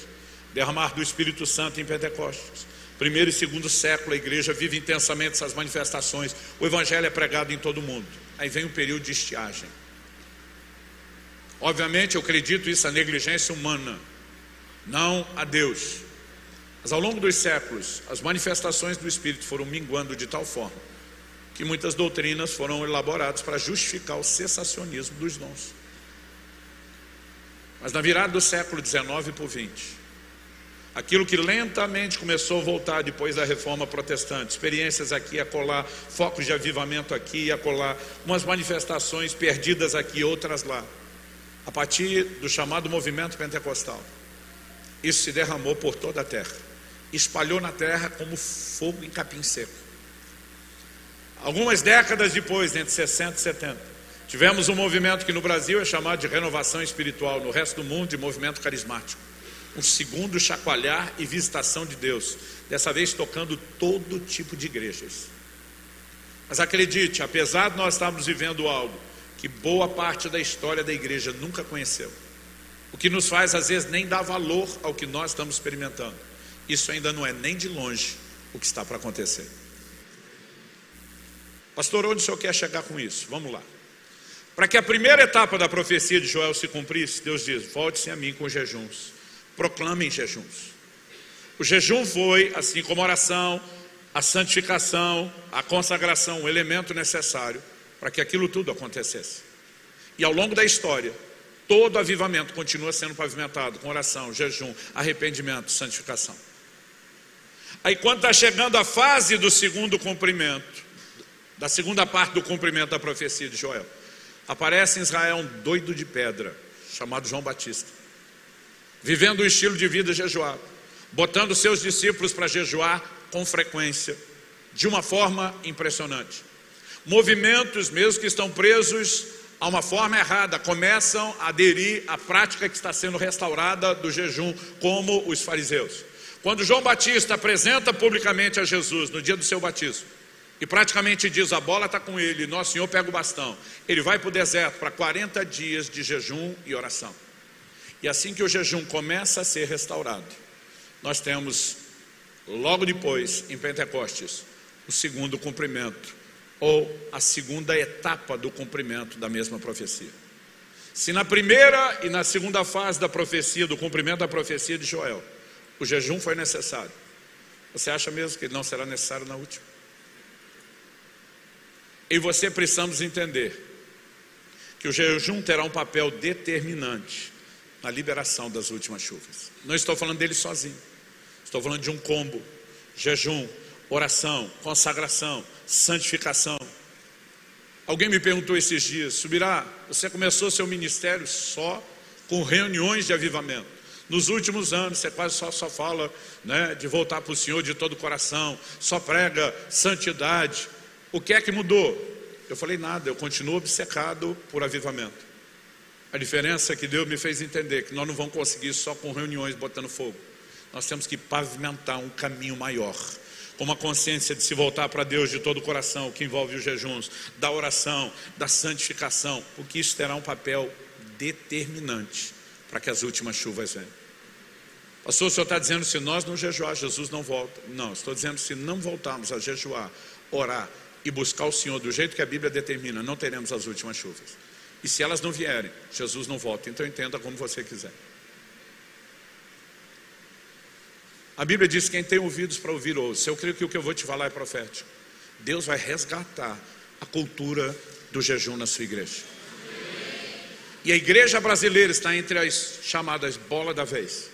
Derramar do Espírito Santo em Pentecostes. Primeiro e segundo século, a igreja vive intensamente essas manifestações. O evangelho é pregado em todo o mundo. Aí vem um período de estiagem. Obviamente, eu acredito isso a negligência humana, não a Deus. Mas ao longo dos séculos, as manifestações do Espírito foram minguando de tal forma que muitas doutrinas foram elaboradas para justificar o cessacionismo dos dons. Mas na virada do século XIX o XX, aquilo que lentamente começou a voltar depois da reforma protestante, experiências aqui e acolá, focos de avivamento aqui e acolá, umas manifestações perdidas aqui, outras lá, a partir do chamado movimento pentecostal. Isso se derramou por toda a terra espalhou na terra como fogo em capim seco. Algumas décadas depois, entre 60 e 70, tivemos um movimento que no Brasil é chamado de renovação espiritual, no resto do mundo de movimento carismático. Um segundo chacoalhar e visitação de Deus, dessa vez tocando todo tipo de igrejas. Mas acredite, apesar de nós estarmos vivendo algo que boa parte da história da igreja nunca conheceu, o que nos faz às vezes nem dar valor ao que nós estamos experimentando isso ainda não é nem de longe o que está para acontecer. Pastor, onde o senhor quer chegar com isso? Vamos lá. Para que a primeira etapa da profecia de Joel se cumprisse, Deus diz: Volte-se a mim com jejuns, proclamem jejuns. O jejum foi, assim como a oração, a santificação, a consagração, o elemento necessário para que aquilo tudo acontecesse. E ao longo da história, todo avivamento continua sendo pavimentado com oração, jejum, arrependimento, santificação. Aí, quando está chegando a fase do segundo cumprimento, da segunda parte do cumprimento da profecia de Joel, aparece em Israel um doido de pedra, chamado João Batista, vivendo o estilo de vida jejuado, botando seus discípulos para jejuar com frequência, de uma forma impressionante. Movimentos, mesmo que estão presos a uma forma errada, começam a aderir à prática que está sendo restaurada do jejum, como os fariseus. Quando João Batista apresenta publicamente a Jesus no dia do seu batismo, e praticamente diz: a bola está com ele, nosso Senhor pega o bastão. Ele vai para o deserto para 40 dias de jejum e oração. E assim que o jejum começa a ser restaurado, nós temos, logo depois, em Pentecostes, o segundo cumprimento, ou a segunda etapa do cumprimento da mesma profecia. Se na primeira e na segunda fase da profecia, do cumprimento da profecia de Joel, o jejum foi necessário. Você acha mesmo que ele não será necessário na última? E você precisamos entender que o jejum terá um papel determinante na liberação das últimas chuvas. Não estou falando dele sozinho. Estou falando de um combo: jejum, oração, consagração, santificação. Alguém me perguntou esses dias: Subirá, você começou seu ministério só com reuniões de avivamento. Nos últimos anos, você quase só, só fala né, de voltar para o Senhor de todo o coração, só prega santidade. O que é que mudou? Eu falei nada, eu continuo obcecado por avivamento. A diferença é que Deus me fez entender que nós não vamos conseguir só com reuniões botando fogo. Nós temos que pavimentar um caminho maior uma consciência de se voltar para Deus de todo o coração, que envolve os jejuns, da oração, da santificação, porque isso terá um papel determinante para que as últimas chuvas venham. Pastor, o senhor está dizendo se nós não jejuar, Jesus não volta. Não, estou dizendo se não voltarmos a jejuar, orar e buscar o Senhor do jeito que a Bíblia determina, não teremos as últimas chuvas. E se elas não vierem, Jesus não volta. Então entenda como você quiser. A Bíblia diz: quem tem ouvidos para ouvir, ouça. Eu creio que o que eu vou te falar é profético. Deus vai resgatar a cultura do jejum na sua igreja. E a igreja brasileira está entre as chamadas bola da vez.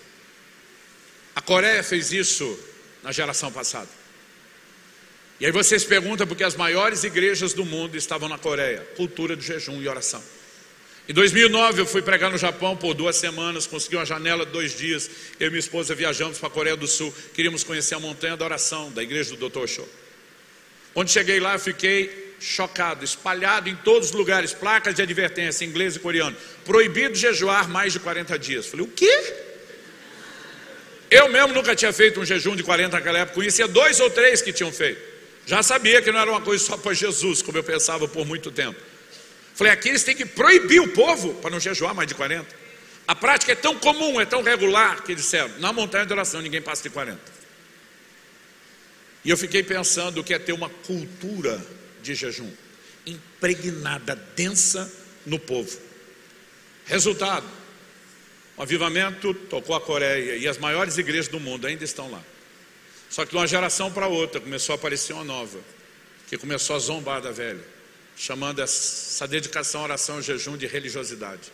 A Coreia fez isso na geração passada. E aí vocês perguntam porque as maiores igrejas do mundo estavam na Coreia, cultura de jejum e oração. Em 2009 eu fui pregar no Japão por duas semanas, consegui uma janela de dois dias. Eu e minha esposa viajamos para a Coreia do Sul, queríamos conhecer a montanha da oração da igreja do Dr. Show. Onde cheguei lá, eu fiquei chocado, espalhado em todos os lugares, placas de advertência em inglês e coreano. Proibido jejuar mais de 40 dias. Falei, o quê? Eu mesmo nunca tinha feito um jejum de 40 naquela época, conhecia dois ou três que tinham feito. Já sabia que não era uma coisa só para Jesus, como eu pensava por muito tempo. Falei, aqui eles têm que proibir o povo para não jejuar mais de 40. A prática é tão comum, é tão regular, que disseram, na montanha de oração ninguém passa de 40. E eu fiquei pensando que é ter uma cultura de jejum impregnada, densa no povo. Resultado, o avivamento tocou a Coreia e as maiores igrejas do mundo ainda estão lá. Só que de uma geração para outra começou a aparecer uma nova, que começou a zombar da velha, chamando essa dedicação, oração e jejum de religiosidade.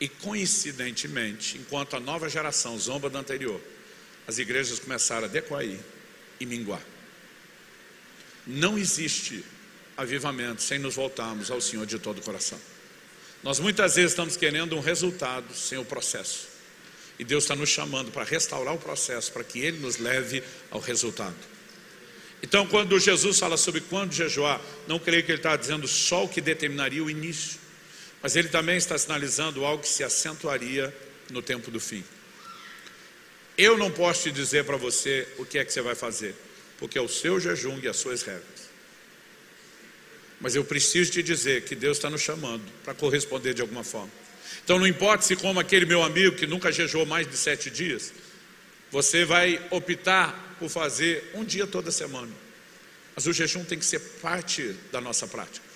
E coincidentemente, enquanto a nova geração zomba da anterior, as igrejas começaram a decoir e minguar. Não existe avivamento sem nos voltarmos ao Senhor de todo o coração. Nós muitas vezes estamos querendo um resultado sem o processo. E Deus está nos chamando para restaurar o processo, para que Ele nos leve ao resultado. Então, quando Jesus fala sobre quando jejuar, não creio que Ele está dizendo só o que determinaria o início, mas Ele também está sinalizando algo que se acentuaria no tempo do fim. Eu não posso te dizer para você o que é que você vai fazer, porque é o seu jejum e as suas regras. Mas eu preciso te dizer que Deus está nos chamando para corresponder de alguma forma. Então não importa se como aquele meu amigo que nunca jejuou mais de sete dias, você vai optar por fazer um dia toda semana. Mas o jejum tem que ser parte da nossa prática.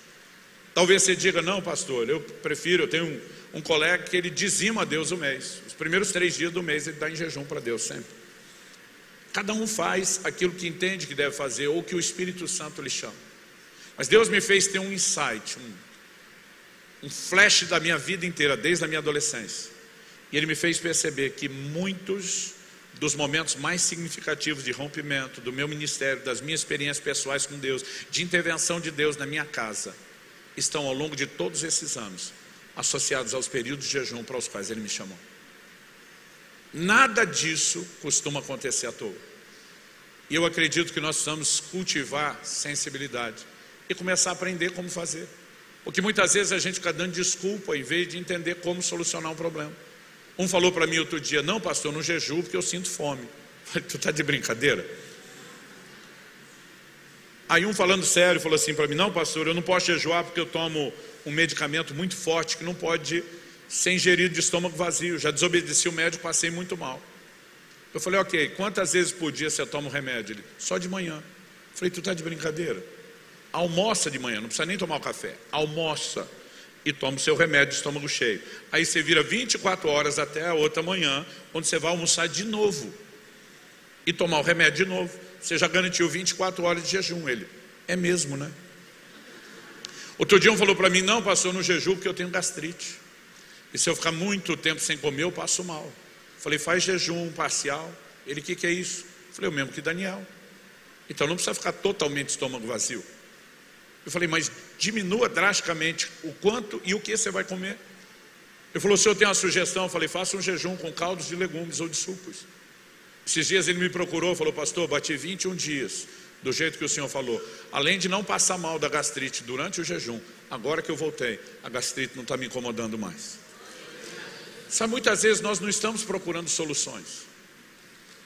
Talvez você diga, não, pastor, eu prefiro, eu tenho um, um colega que ele dizima a Deus o mês. Os primeiros três dias do mês ele dá em jejum para Deus sempre. Cada um faz aquilo que entende que deve fazer ou que o Espírito Santo lhe chama. Mas Deus me fez ter um insight, um, um flash da minha vida inteira, desde a minha adolescência. E Ele me fez perceber que muitos dos momentos mais significativos de rompimento do meu ministério, das minhas experiências pessoais com Deus, de intervenção de Deus na minha casa, estão ao longo de todos esses anos associados aos períodos de jejum para os quais Ele me chamou. Nada disso costuma acontecer à toa. E eu acredito que nós precisamos cultivar sensibilidade e começar a aprender como fazer. Porque muitas vezes a gente fica dando desculpa em vez de entender como solucionar um problema. Um falou para mim outro dia: Não, pastor, eu não jejuo porque eu sinto fome. [laughs] falei, tu está de brincadeira? Aí um falando sério falou assim para mim: Não, pastor, eu não posso jejuar porque eu tomo um medicamento muito forte que não pode ser ingerido de estômago vazio. Já desobedeci o médico, passei muito mal. Eu falei: Ok, quantas vezes por dia você toma o remédio? Ele: Só de manhã. Falei: Tu está de brincadeira? almoça de manhã, não precisa nem tomar o café, almoça e toma o seu remédio de estômago cheio. Aí você vira 24 horas até a outra manhã, onde você vai almoçar de novo e tomar o remédio de novo. Você já garantiu 24 horas de jejum. Ele, é mesmo, né? Outro dia um falou para mim: Não, passou no jejum porque eu tenho gastrite. E se eu ficar muito tempo sem comer, eu passo mal. Falei: Faz jejum parcial. Ele, o que, que é isso? Falei: O mesmo que Daniel. Então não precisa ficar totalmente estômago vazio. Eu falei, mas diminua drasticamente o quanto e o que você vai comer. Ele falou, se eu tenho uma sugestão, eu falei, faça um jejum com caldos de legumes ou de sucos. Esses dias ele me procurou, falou, pastor, bati 21 dias, do jeito que o senhor falou. Além de não passar mal da gastrite durante o jejum, agora que eu voltei, a gastrite não está me incomodando mais. Sabe, muitas vezes nós não estamos procurando soluções.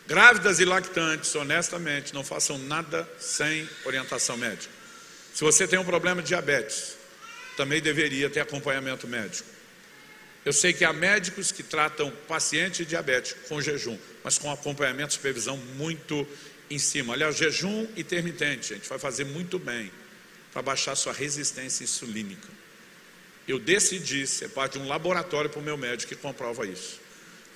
Grávidas e lactantes, honestamente, não façam nada sem orientação médica. Se você tem um problema de diabetes, também deveria ter acompanhamento médico. Eu sei que há médicos que tratam paciente diabético com jejum, mas com acompanhamento e supervisão muito em cima. Aliás, jejum intermitente, gente, vai fazer muito bem para baixar sua resistência insulínica. Eu decidi ser parte de um laboratório para o meu médico que comprova isso.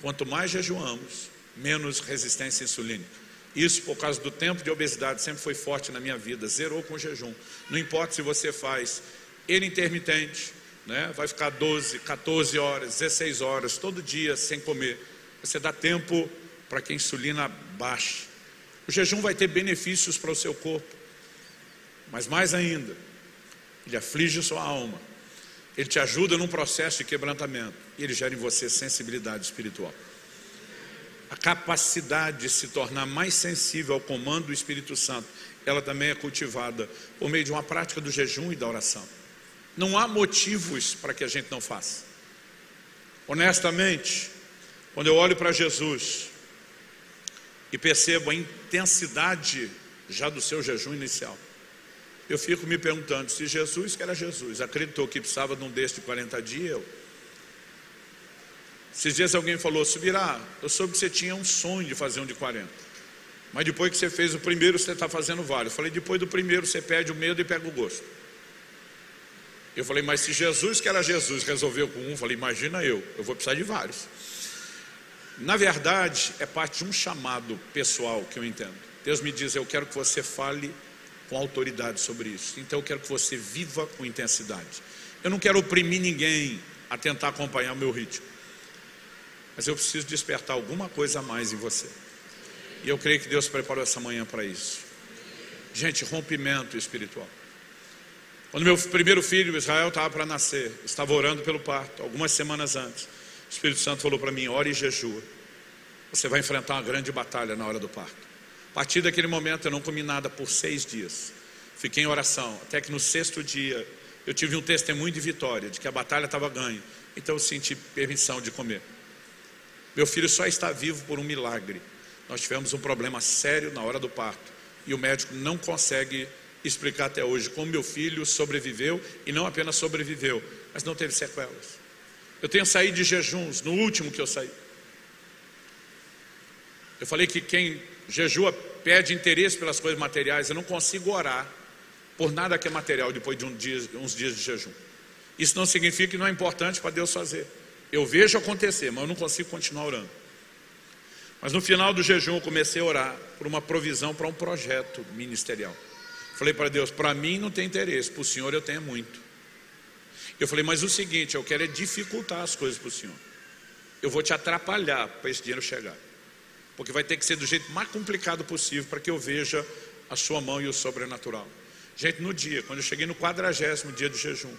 Quanto mais jejuamos, menos resistência insulínica. Isso por causa do tempo de obesidade, sempre foi forte na minha vida, zerou com jejum. Não importa se você faz ele intermitente, né? vai ficar 12, 14 horas, 16 horas, todo dia sem comer. Você dá tempo para que a insulina baixe. O jejum vai ter benefícios para o seu corpo, mas mais ainda, ele aflige sua alma, ele te ajuda num processo de quebrantamento e ele gera em você sensibilidade espiritual. A capacidade de se tornar mais sensível ao comando do Espírito Santo, ela também é cultivada por meio de uma prática do jejum e da oração. Não há motivos para que a gente não faça. Honestamente, quando eu olho para Jesus e percebo a intensidade já do seu jejum inicial, eu fico me perguntando se Jesus, que era Jesus, acreditou que precisava de um deste de 40 dias. Esses dias alguém falou: Subirá, eu soube que você tinha um sonho de fazer um de 40. Mas depois que você fez o primeiro, você está fazendo vários. Eu falei: depois do primeiro, você perde o medo e pega o gosto. Eu falei, mas se Jesus, que era Jesus, resolveu com um, eu falei, imagina eu, eu vou precisar de vários. Na verdade, é parte de um chamado pessoal que eu entendo. Deus me diz, eu quero que você fale com autoridade sobre isso. Então eu quero que você viva com intensidade. Eu não quero oprimir ninguém a tentar acompanhar o meu ritmo. Mas eu preciso despertar alguma coisa a mais em você. E eu creio que Deus preparou essa manhã para isso. Gente, rompimento espiritual. Quando meu primeiro filho, Israel, estava para nascer, estava orando pelo parto, algumas semanas antes, o Espírito Santo falou para mim: ore e jejua. Você vai enfrentar uma grande batalha na hora do parto. A partir daquele momento eu não comi nada por seis dias. Fiquei em oração, até que no sexto dia eu tive um testemunho de vitória, de que a batalha estava ganha. Então eu senti permissão de comer. Meu filho só está vivo por um milagre. Nós tivemos um problema sério na hora do parto e o médico não consegue explicar até hoje como meu filho sobreviveu e não apenas sobreviveu, mas não teve sequelas. Eu tenho saído de jejuns, no último que eu saí. Eu falei que quem jejua perde interesse pelas coisas materiais. Eu não consigo orar por nada que é material depois de um dia, uns dias de jejum. Isso não significa que não é importante para Deus fazer. Eu vejo acontecer, mas eu não consigo continuar orando. Mas no final do jejum eu comecei a orar por uma provisão para um projeto ministerial. Falei para Deus, para mim não tem interesse, para o Senhor eu tenho muito. Eu falei, mas o seguinte, eu quero é dificultar as coisas para o Senhor. Eu vou te atrapalhar para esse dinheiro chegar. Porque vai ter que ser do jeito mais complicado possível para que eu veja a sua mão e o sobrenatural. Gente, no dia, quando eu cheguei no quadragésimo dia de jejum,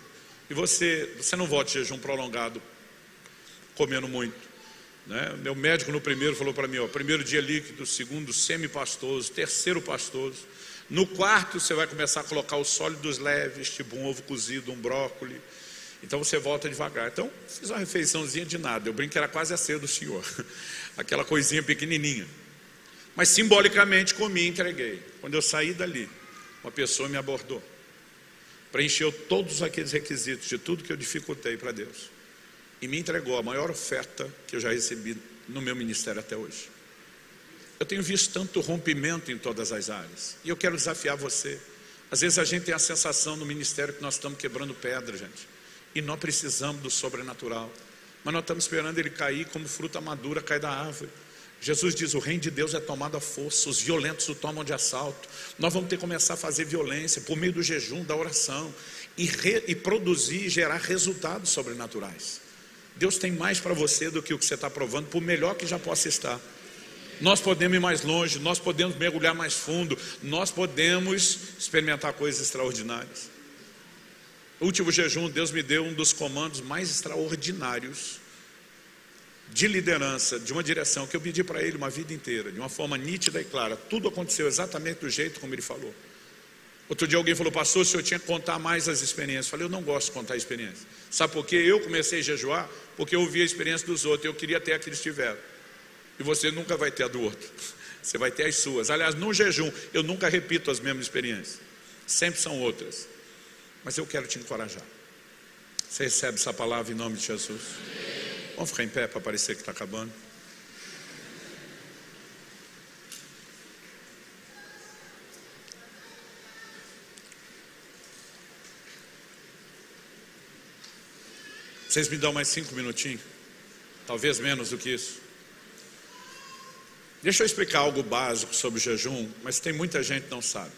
e você, você não volta de jejum prolongado comendo muito. Né? Meu médico no primeiro falou para mim: ó, primeiro dia líquido, segundo semi-pastoso, terceiro pastoso. No quarto, você vai começar a colocar os sólidos leves, tipo um ovo cozido, um brócolis. Então você volta devagar. Então, fiz uma refeiçãozinha de nada. Eu brinco que era quase a ceia do Senhor. [laughs] Aquela coisinha pequenininha. Mas simbolicamente comi e entreguei. Quando eu saí dali, uma pessoa me abordou. Preencheu todos aqueles requisitos de tudo que eu dificultei para Deus. E me entregou a maior oferta que eu já recebi no meu ministério até hoje. Eu tenho visto tanto rompimento em todas as áreas. E eu quero desafiar você. Às vezes a gente tem a sensação no ministério que nós estamos quebrando pedra, gente. E nós precisamos do sobrenatural. Mas nós estamos esperando ele cair como fruta madura cai da árvore. Jesus diz: o reino de Deus é tomado à força, os violentos o tomam de assalto. Nós vamos ter que começar a fazer violência por meio do jejum, da oração, e, re, e produzir e gerar resultados sobrenaturais. Deus tem mais para você do que o que você está provando, por melhor que já possa estar. Nós podemos ir mais longe, nós podemos mergulhar mais fundo, nós podemos experimentar coisas extraordinárias. No último jejum, Deus me deu um dos comandos mais extraordinários de liderança, de uma direção que eu pedi para ele uma vida inteira, de uma forma nítida e clara. Tudo aconteceu exatamente do jeito como ele falou. Outro dia alguém falou, pastor, o senhor tinha que contar mais as experiências. Eu falei, eu não gosto de contar experiências. Sabe por quê? Eu comecei a jejuar porque eu ouvi a experiência dos outros, eu queria ter a que eles tiveram e você nunca vai ter a do outro. [laughs] Você vai ter as suas. Aliás, no jejum, eu nunca repito as mesmas experiências. Sempre são outras. Mas eu quero te encorajar. Você recebe essa palavra em nome de Jesus? Vamos ficar em pé para parecer que está acabando. Vocês me dão mais cinco minutinhos? Talvez menos do que isso. Deixa eu explicar algo básico sobre jejum, mas tem muita gente que não sabe.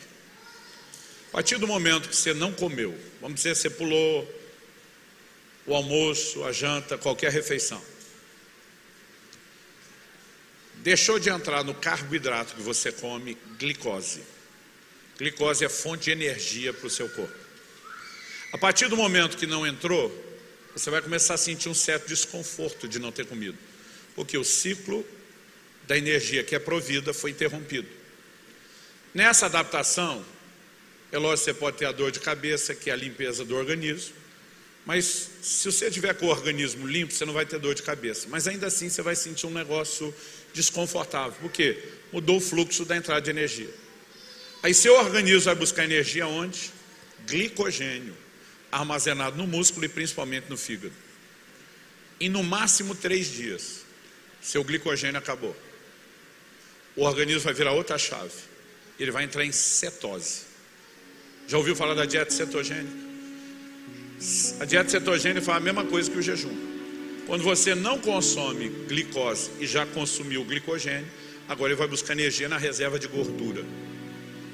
A partir do momento que você não comeu, vamos dizer, você pulou o almoço, a janta, qualquer refeição. Deixou de entrar no carboidrato que você come glicose. Glicose é fonte de energia para o seu corpo. A partir do momento que não entrou, você vai começar a sentir um certo desconforto de não ter comido, porque o ciclo da energia que é provida foi interrompido. Nessa adaptação, é lógico que você pode ter a dor de cabeça, que é a limpeza do organismo, mas se você tiver com o organismo limpo, você não vai ter dor de cabeça. Mas ainda assim você vai sentir um negócio desconfortável. Por quê? Mudou o fluxo da entrada de energia. Aí seu organismo vai buscar energia onde? Glicogênio armazenado no músculo e principalmente no fígado. Em no máximo três dias, seu glicogênio acabou. O organismo vai virar outra chave. Ele vai entrar em cetose. Já ouviu falar da dieta cetogênica? A dieta cetogênica faz a mesma coisa que o jejum. Quando você não consome glicose e já consumiu glicogênio, agora ele vai buscar energia na reserva de gordura.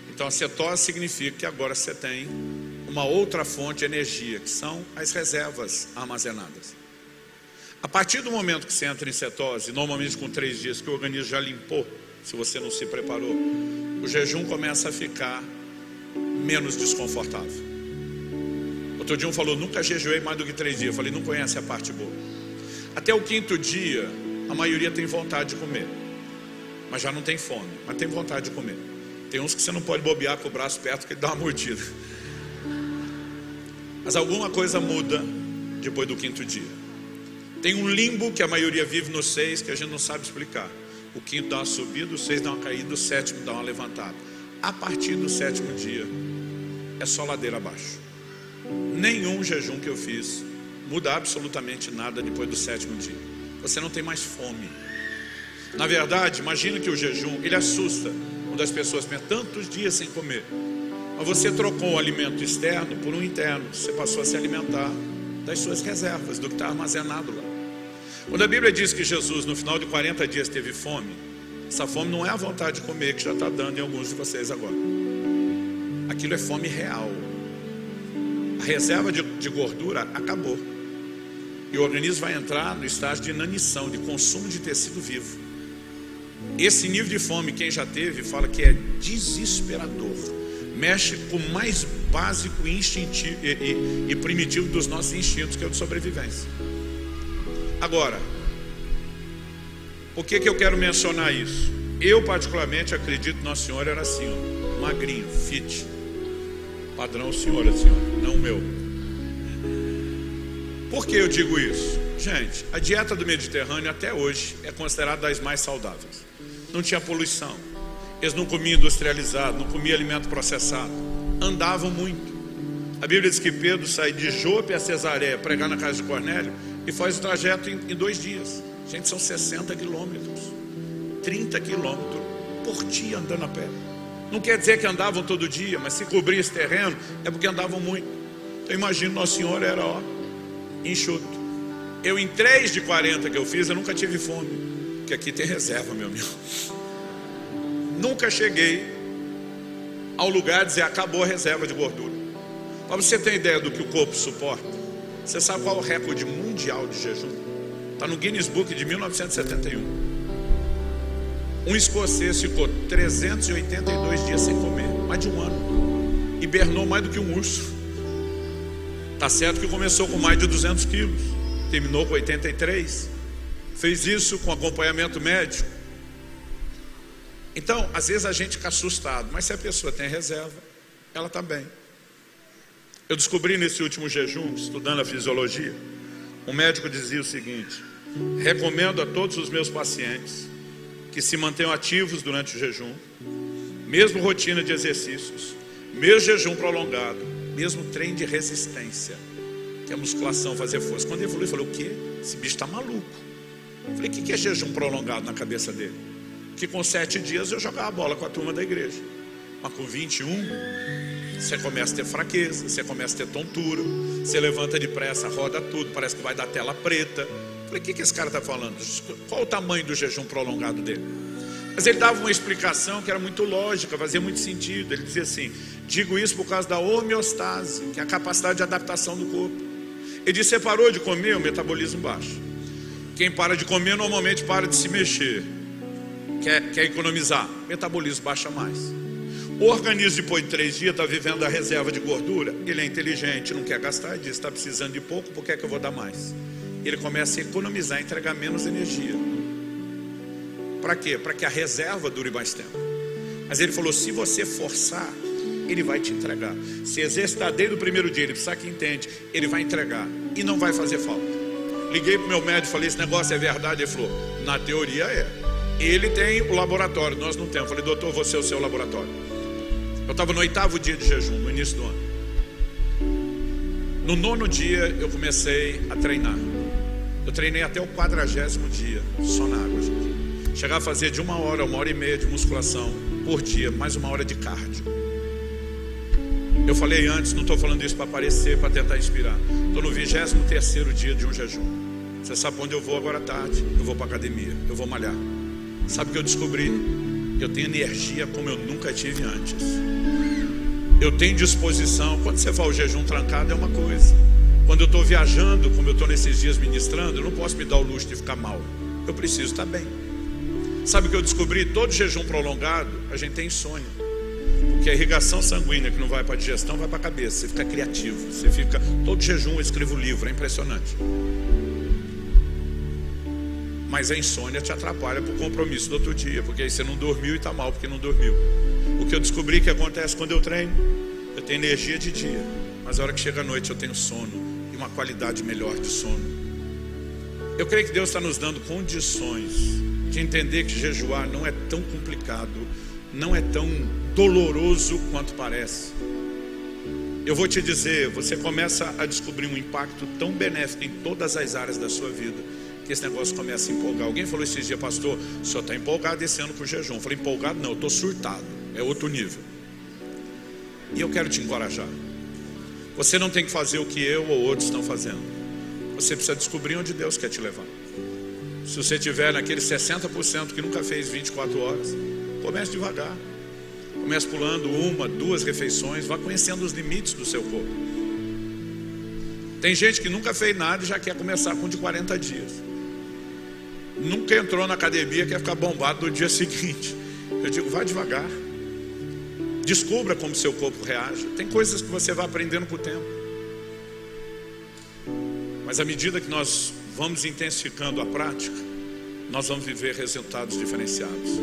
Então a cetose significa que agora você tem uma outra fonte de energia, que são as reservas armazenadas. A partir do momento que você entra em cetose, normalmente com três dias que o organismo já limpou, se você não se preparou, o jejum começa a ficar menos desconfortável. Outro dia um falou, nunca jejuei mais do que três dias. Eu falei, não conhece a parte boa. Até o quinto dia, a maioria tem vontade de comer, mas já não tem fome, mas tem vontade de comer. Tem uns que você não pode bobear com o braço perto que ele dá uma mordida. Mas alguma coisa muda depois do quinto dia. Tem um limbo que a maioria vive no seis que a gente não sabe explicar. O quinto dá uma subida, o seis dá uma caída, o sétimo dá uma levantada. A partir do sétimo dia é só ladeira abaixo. Nenhum jejum que eu fiz muda absolutamente nada depois do sétimo dia. Você não tem mais fome. Na verdade, imagina que o jejum ele assusta quando as pessoas pensam tantos dias sem comer. Mas você trocou o alimento externo por um interno. Você passou a se alimentar das suas reservas, do que está armazenado lá. Quando a Bíblia diz que Jesus, no final de 40 dias, teve fome, essa fome não é a vontade de comer que já está dando em alguns de vocês agora. Aquilo é fome real. A reserva de, de gordura acabou. E o organismo vai entrar no estágio de inanição, de consumo de tecido vivo. Esse nível de fome, quem já teve, fala que é desesperador mexe com o mais básico instintivo, e, e, e primitivo dos nossos instintos, que é o de sobrevivência. Agora, por que, que eu quero mencionar isso? Eu, particularmente, acredito que Nosso Senhor era assim, ó, magrinho, fit. Padrão Senhor, assim, ó, não meu. Por que eu digo isso? Gente, a dieta do Mediterrâneo até hoje é considerada das mais saudáveis. Não tinha poluição eles não comiam industrializado, não comiam alimento processado. Andavam muito. A Bíblia diz que Pedro sai de Jope a Cesareia pregar na casa de Cornélio e faz o trajeto em, em dois dias. Gente, são 60 quilômetros, 30 quilômetros por dia andando a pé. Não quer dizer que andavam todo dia, mas se cobrir esse terreno é porque andavam muito. Então imagino, Nosso Senhor era ó, enxuto. Eu em 3 de 40 que eu fiz, eu nunca tive fome. Porque aqui tem reserva, meu amigo. Nunca cheguei ao lugar de dizer acabou a reserva de gordura. Para você ter ideia do que o corpo suporta, você sabe qual é o recorde mundial de jejum? Está no Guinness Book de 1971. Um escocês ficou 382 dias sem comer, mais de um ano. Hibernou mais do que um urso. Tá certo que começou com mais de 200 quilos, terminou com 83. Fez isso com acompanhamento médico. Então, às vezes a gente fica assustado, mas se a pessoa tem reserva, ela está bem. Eu descobri nesse último jejum, estudando a fisiologia, um médico dizia o seguinte: recomendo a todos os meus pacientes que se mantenham ativos durante o jejum, mesmo rotina de exercícios, mesmo jejum prolongado, mesmo trem de resistência. que é musculação, fazer força. Quando ele falou, eu falei, o quê? Esse bicho está maluco. Eu falei, o que é jejum prolongado na cabeça dele? Que com sete dias eu jogava bola com a turma da igreja. Mas com 21, você começa a ter fraqueza, você começa a ter tontura, você levanta depressa, roda tudo, parece que vai dar tela preta. Falei, o que, que esse cara está falando? Qual o tamanho do jejum prolongado dele? Mas ele dava uma explicação que era muito lógica, fazia muito sentido. Ele dizia assim: digo isso por causa da homeostase, que é a capacidade de adaptação do corpo. Ele disse: você parou de comer, o metabolismo baixa. Quem para de comer normalmente para de se mexer, quer, quer economizar, metabolismo baixa mais. O organismo, depois de três dias, está vivendo a reserva de gordura. Ele é inteligente, não quer gastar, diz: está precisando de pouco, por que, é que eu vou dar mais? Ele começa a economizar, entregar menos energia. Para quê? Para que a reserva dure mais tempo. Mas ele falou: se você forçar, ele vai te entregar. Se exercitar desde o primeiro dia, ele precisa que entende, ele vai entregar e não vai fazer falta. Liguei para o meu médico, falei: esse negócio é verdade? Ele falou: na teoria é. Ele tem o laboratório, nós não temos. falei: doutor, você é o seu laboratório. Eu estava no oitavo dia de jejum, no início do ano. No nono dia eu comecei a treinar. Eu treinei até o quadragésimo dia, só na água, gente. Chegar a fazer de uma hora, uma hora e meia de musculação por dia, mais uma hora de cardio. Eu falei antes, não estou falando isso para aparecer, para tentar inspirar. Estou no 23 terceiro dia de um jejum. Você sabe onde eu vou agora à tarde? Eu vou para academia, eu vou malhar. Sabe o que eu descobri? Eu tenho energia como eu nunca tive antes. Eu tenho disposição. Quando você faz o jejum trancado é uma coisa. Quando eu estou viajando, como eu estou nesses dias ministrando, eu não posso me dar o luxo de ficar mal. Eu preciso estar bem. Sabe o que eu descobri? Todo jejum prolongado, a gente tem insônia. Porque a irrigação sanguínea que não vai para a digestão vai para a cabeça. Você fica criativo. Você fica. Todo jejum eu escrevo livro, é impressionante. Mas a insônia te atrapalha para o compromisso do outro dia, porque aí você não dormiu e está mal porque não dormiu. O que eu descobri que acontece quando eu treino, eu tenho energia de dia, mas a hora que chega a noite eu tenho sono e uma qualidade melhor de sono. Eu creio que Deus está nos dando condições de entender que jejuar não é tão complicado, não é tão doloroso quanto parece. Eu vou te dizer, você começa a descobrir um impacto tão benéfico em todas as áreas da sua vida, que esse negócio começa a empolgar. Alguém falou esses dias, pastor, o senhor está empolgado esse ano com o jejum. Eu falei, empolgado não, eu estou surtado, é outro nível. E eu quero te encorajar. Você não tem que fazer o que eu ou outros estão fazendo. Você precisa descobrir onde Deus quer te levar. Se você tiver naquele 60% que nunca fez 24 horas, comece devagar. Comece pulando uma, duas refeições, vá conhecendo os limites do seu corpo. Tem gente que nunca fez nada e já quer começar com de 40 dias. Nunca entrou na academia, quer ficar bombado no dia seguinte. Eu digo, vá devagar. Descubra como seu corpo reage. Tem coisas que você vai aprendendo com o tempo. Mas à medida que nós vamos intensificando a prática, nós vamos viver resultados diferenciados.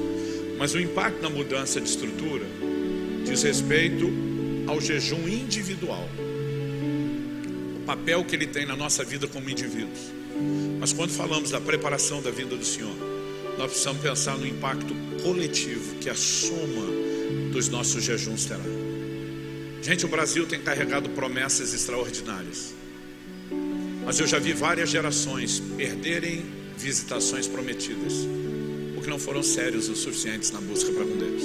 Mas o impacto na mudança de estrutura diz respeito ao jejum individual, o papel que ele tem na nossa vida como indivíduos. Mas quando falamos da preparação da vida do Senhor, nós precisamos pensar no impacto coletivo que a soma dos nossos jejuns terá. Gente, o Brasil tem carregado promessas extraordinárias. Mas eu já vi várias gerações perderem visitações prometidas, porque não foram sérios o suficientes na busca para com Deus.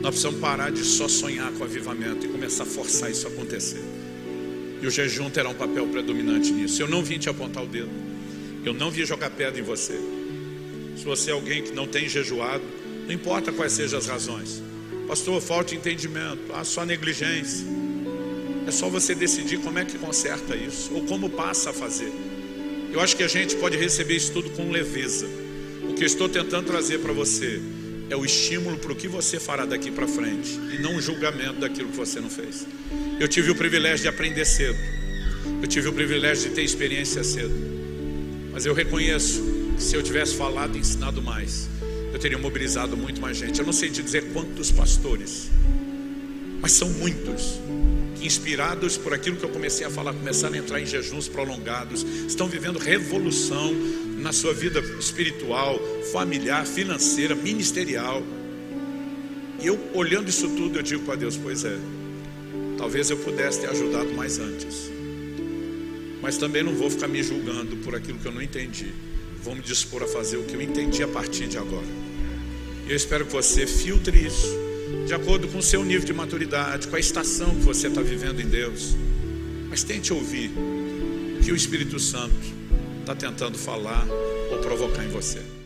Nós precisamos parar de só sonhar com avivamento e começar a forçar isso a acontecer. E o jejum terá um papel predominante nisso. Eu não vim te apontar o dedo. Eu não vim jogar pedra em você. Se você é alguém que não tem jejuado, não importa quais sejam as razões. Pastor, falta entendimento, ah, só negligência. É só você decidir como é que conserta isso ou como passa a fazer. Eu acho que a gente pode receber isso tudo com leveza. O que eu estou tentando trazer para você é o estímulo para o que você fará daqui para frente e não um julgamento daquilo que você não fez. Eu tive o privilégio de aprender cedo. Eu tive o privilégio de ter experiência cedo. Mas eu reconheço que se eu tivesse falado e ensinado mais, eu teria mobilizado muito mais gente. Eu não sei te dizer quantos pastores, mas são muitos que inspirados por aquilo que eu comecei a falar, começaram a entrar em jejuns prolongados, estão vivendo revolução na sua vida espiritual, familiar, financeira, ministerial. E eu olhando isso tudo, eu digo para Deus, pois é, talvez eu pudesse ter ajudado mais antes. Mas também não vou ficar me julgando por aquilo que eu não entendi. Vou me dispor a fazer o que eu entendi a partir de agora. E eu espero que você filtre isso de acordo com o seu nível de maturidade, com a estação que você está vivendo em Deus. Mas tente ouvir o que o Espírito Santo está tentando falar ou provocar em você.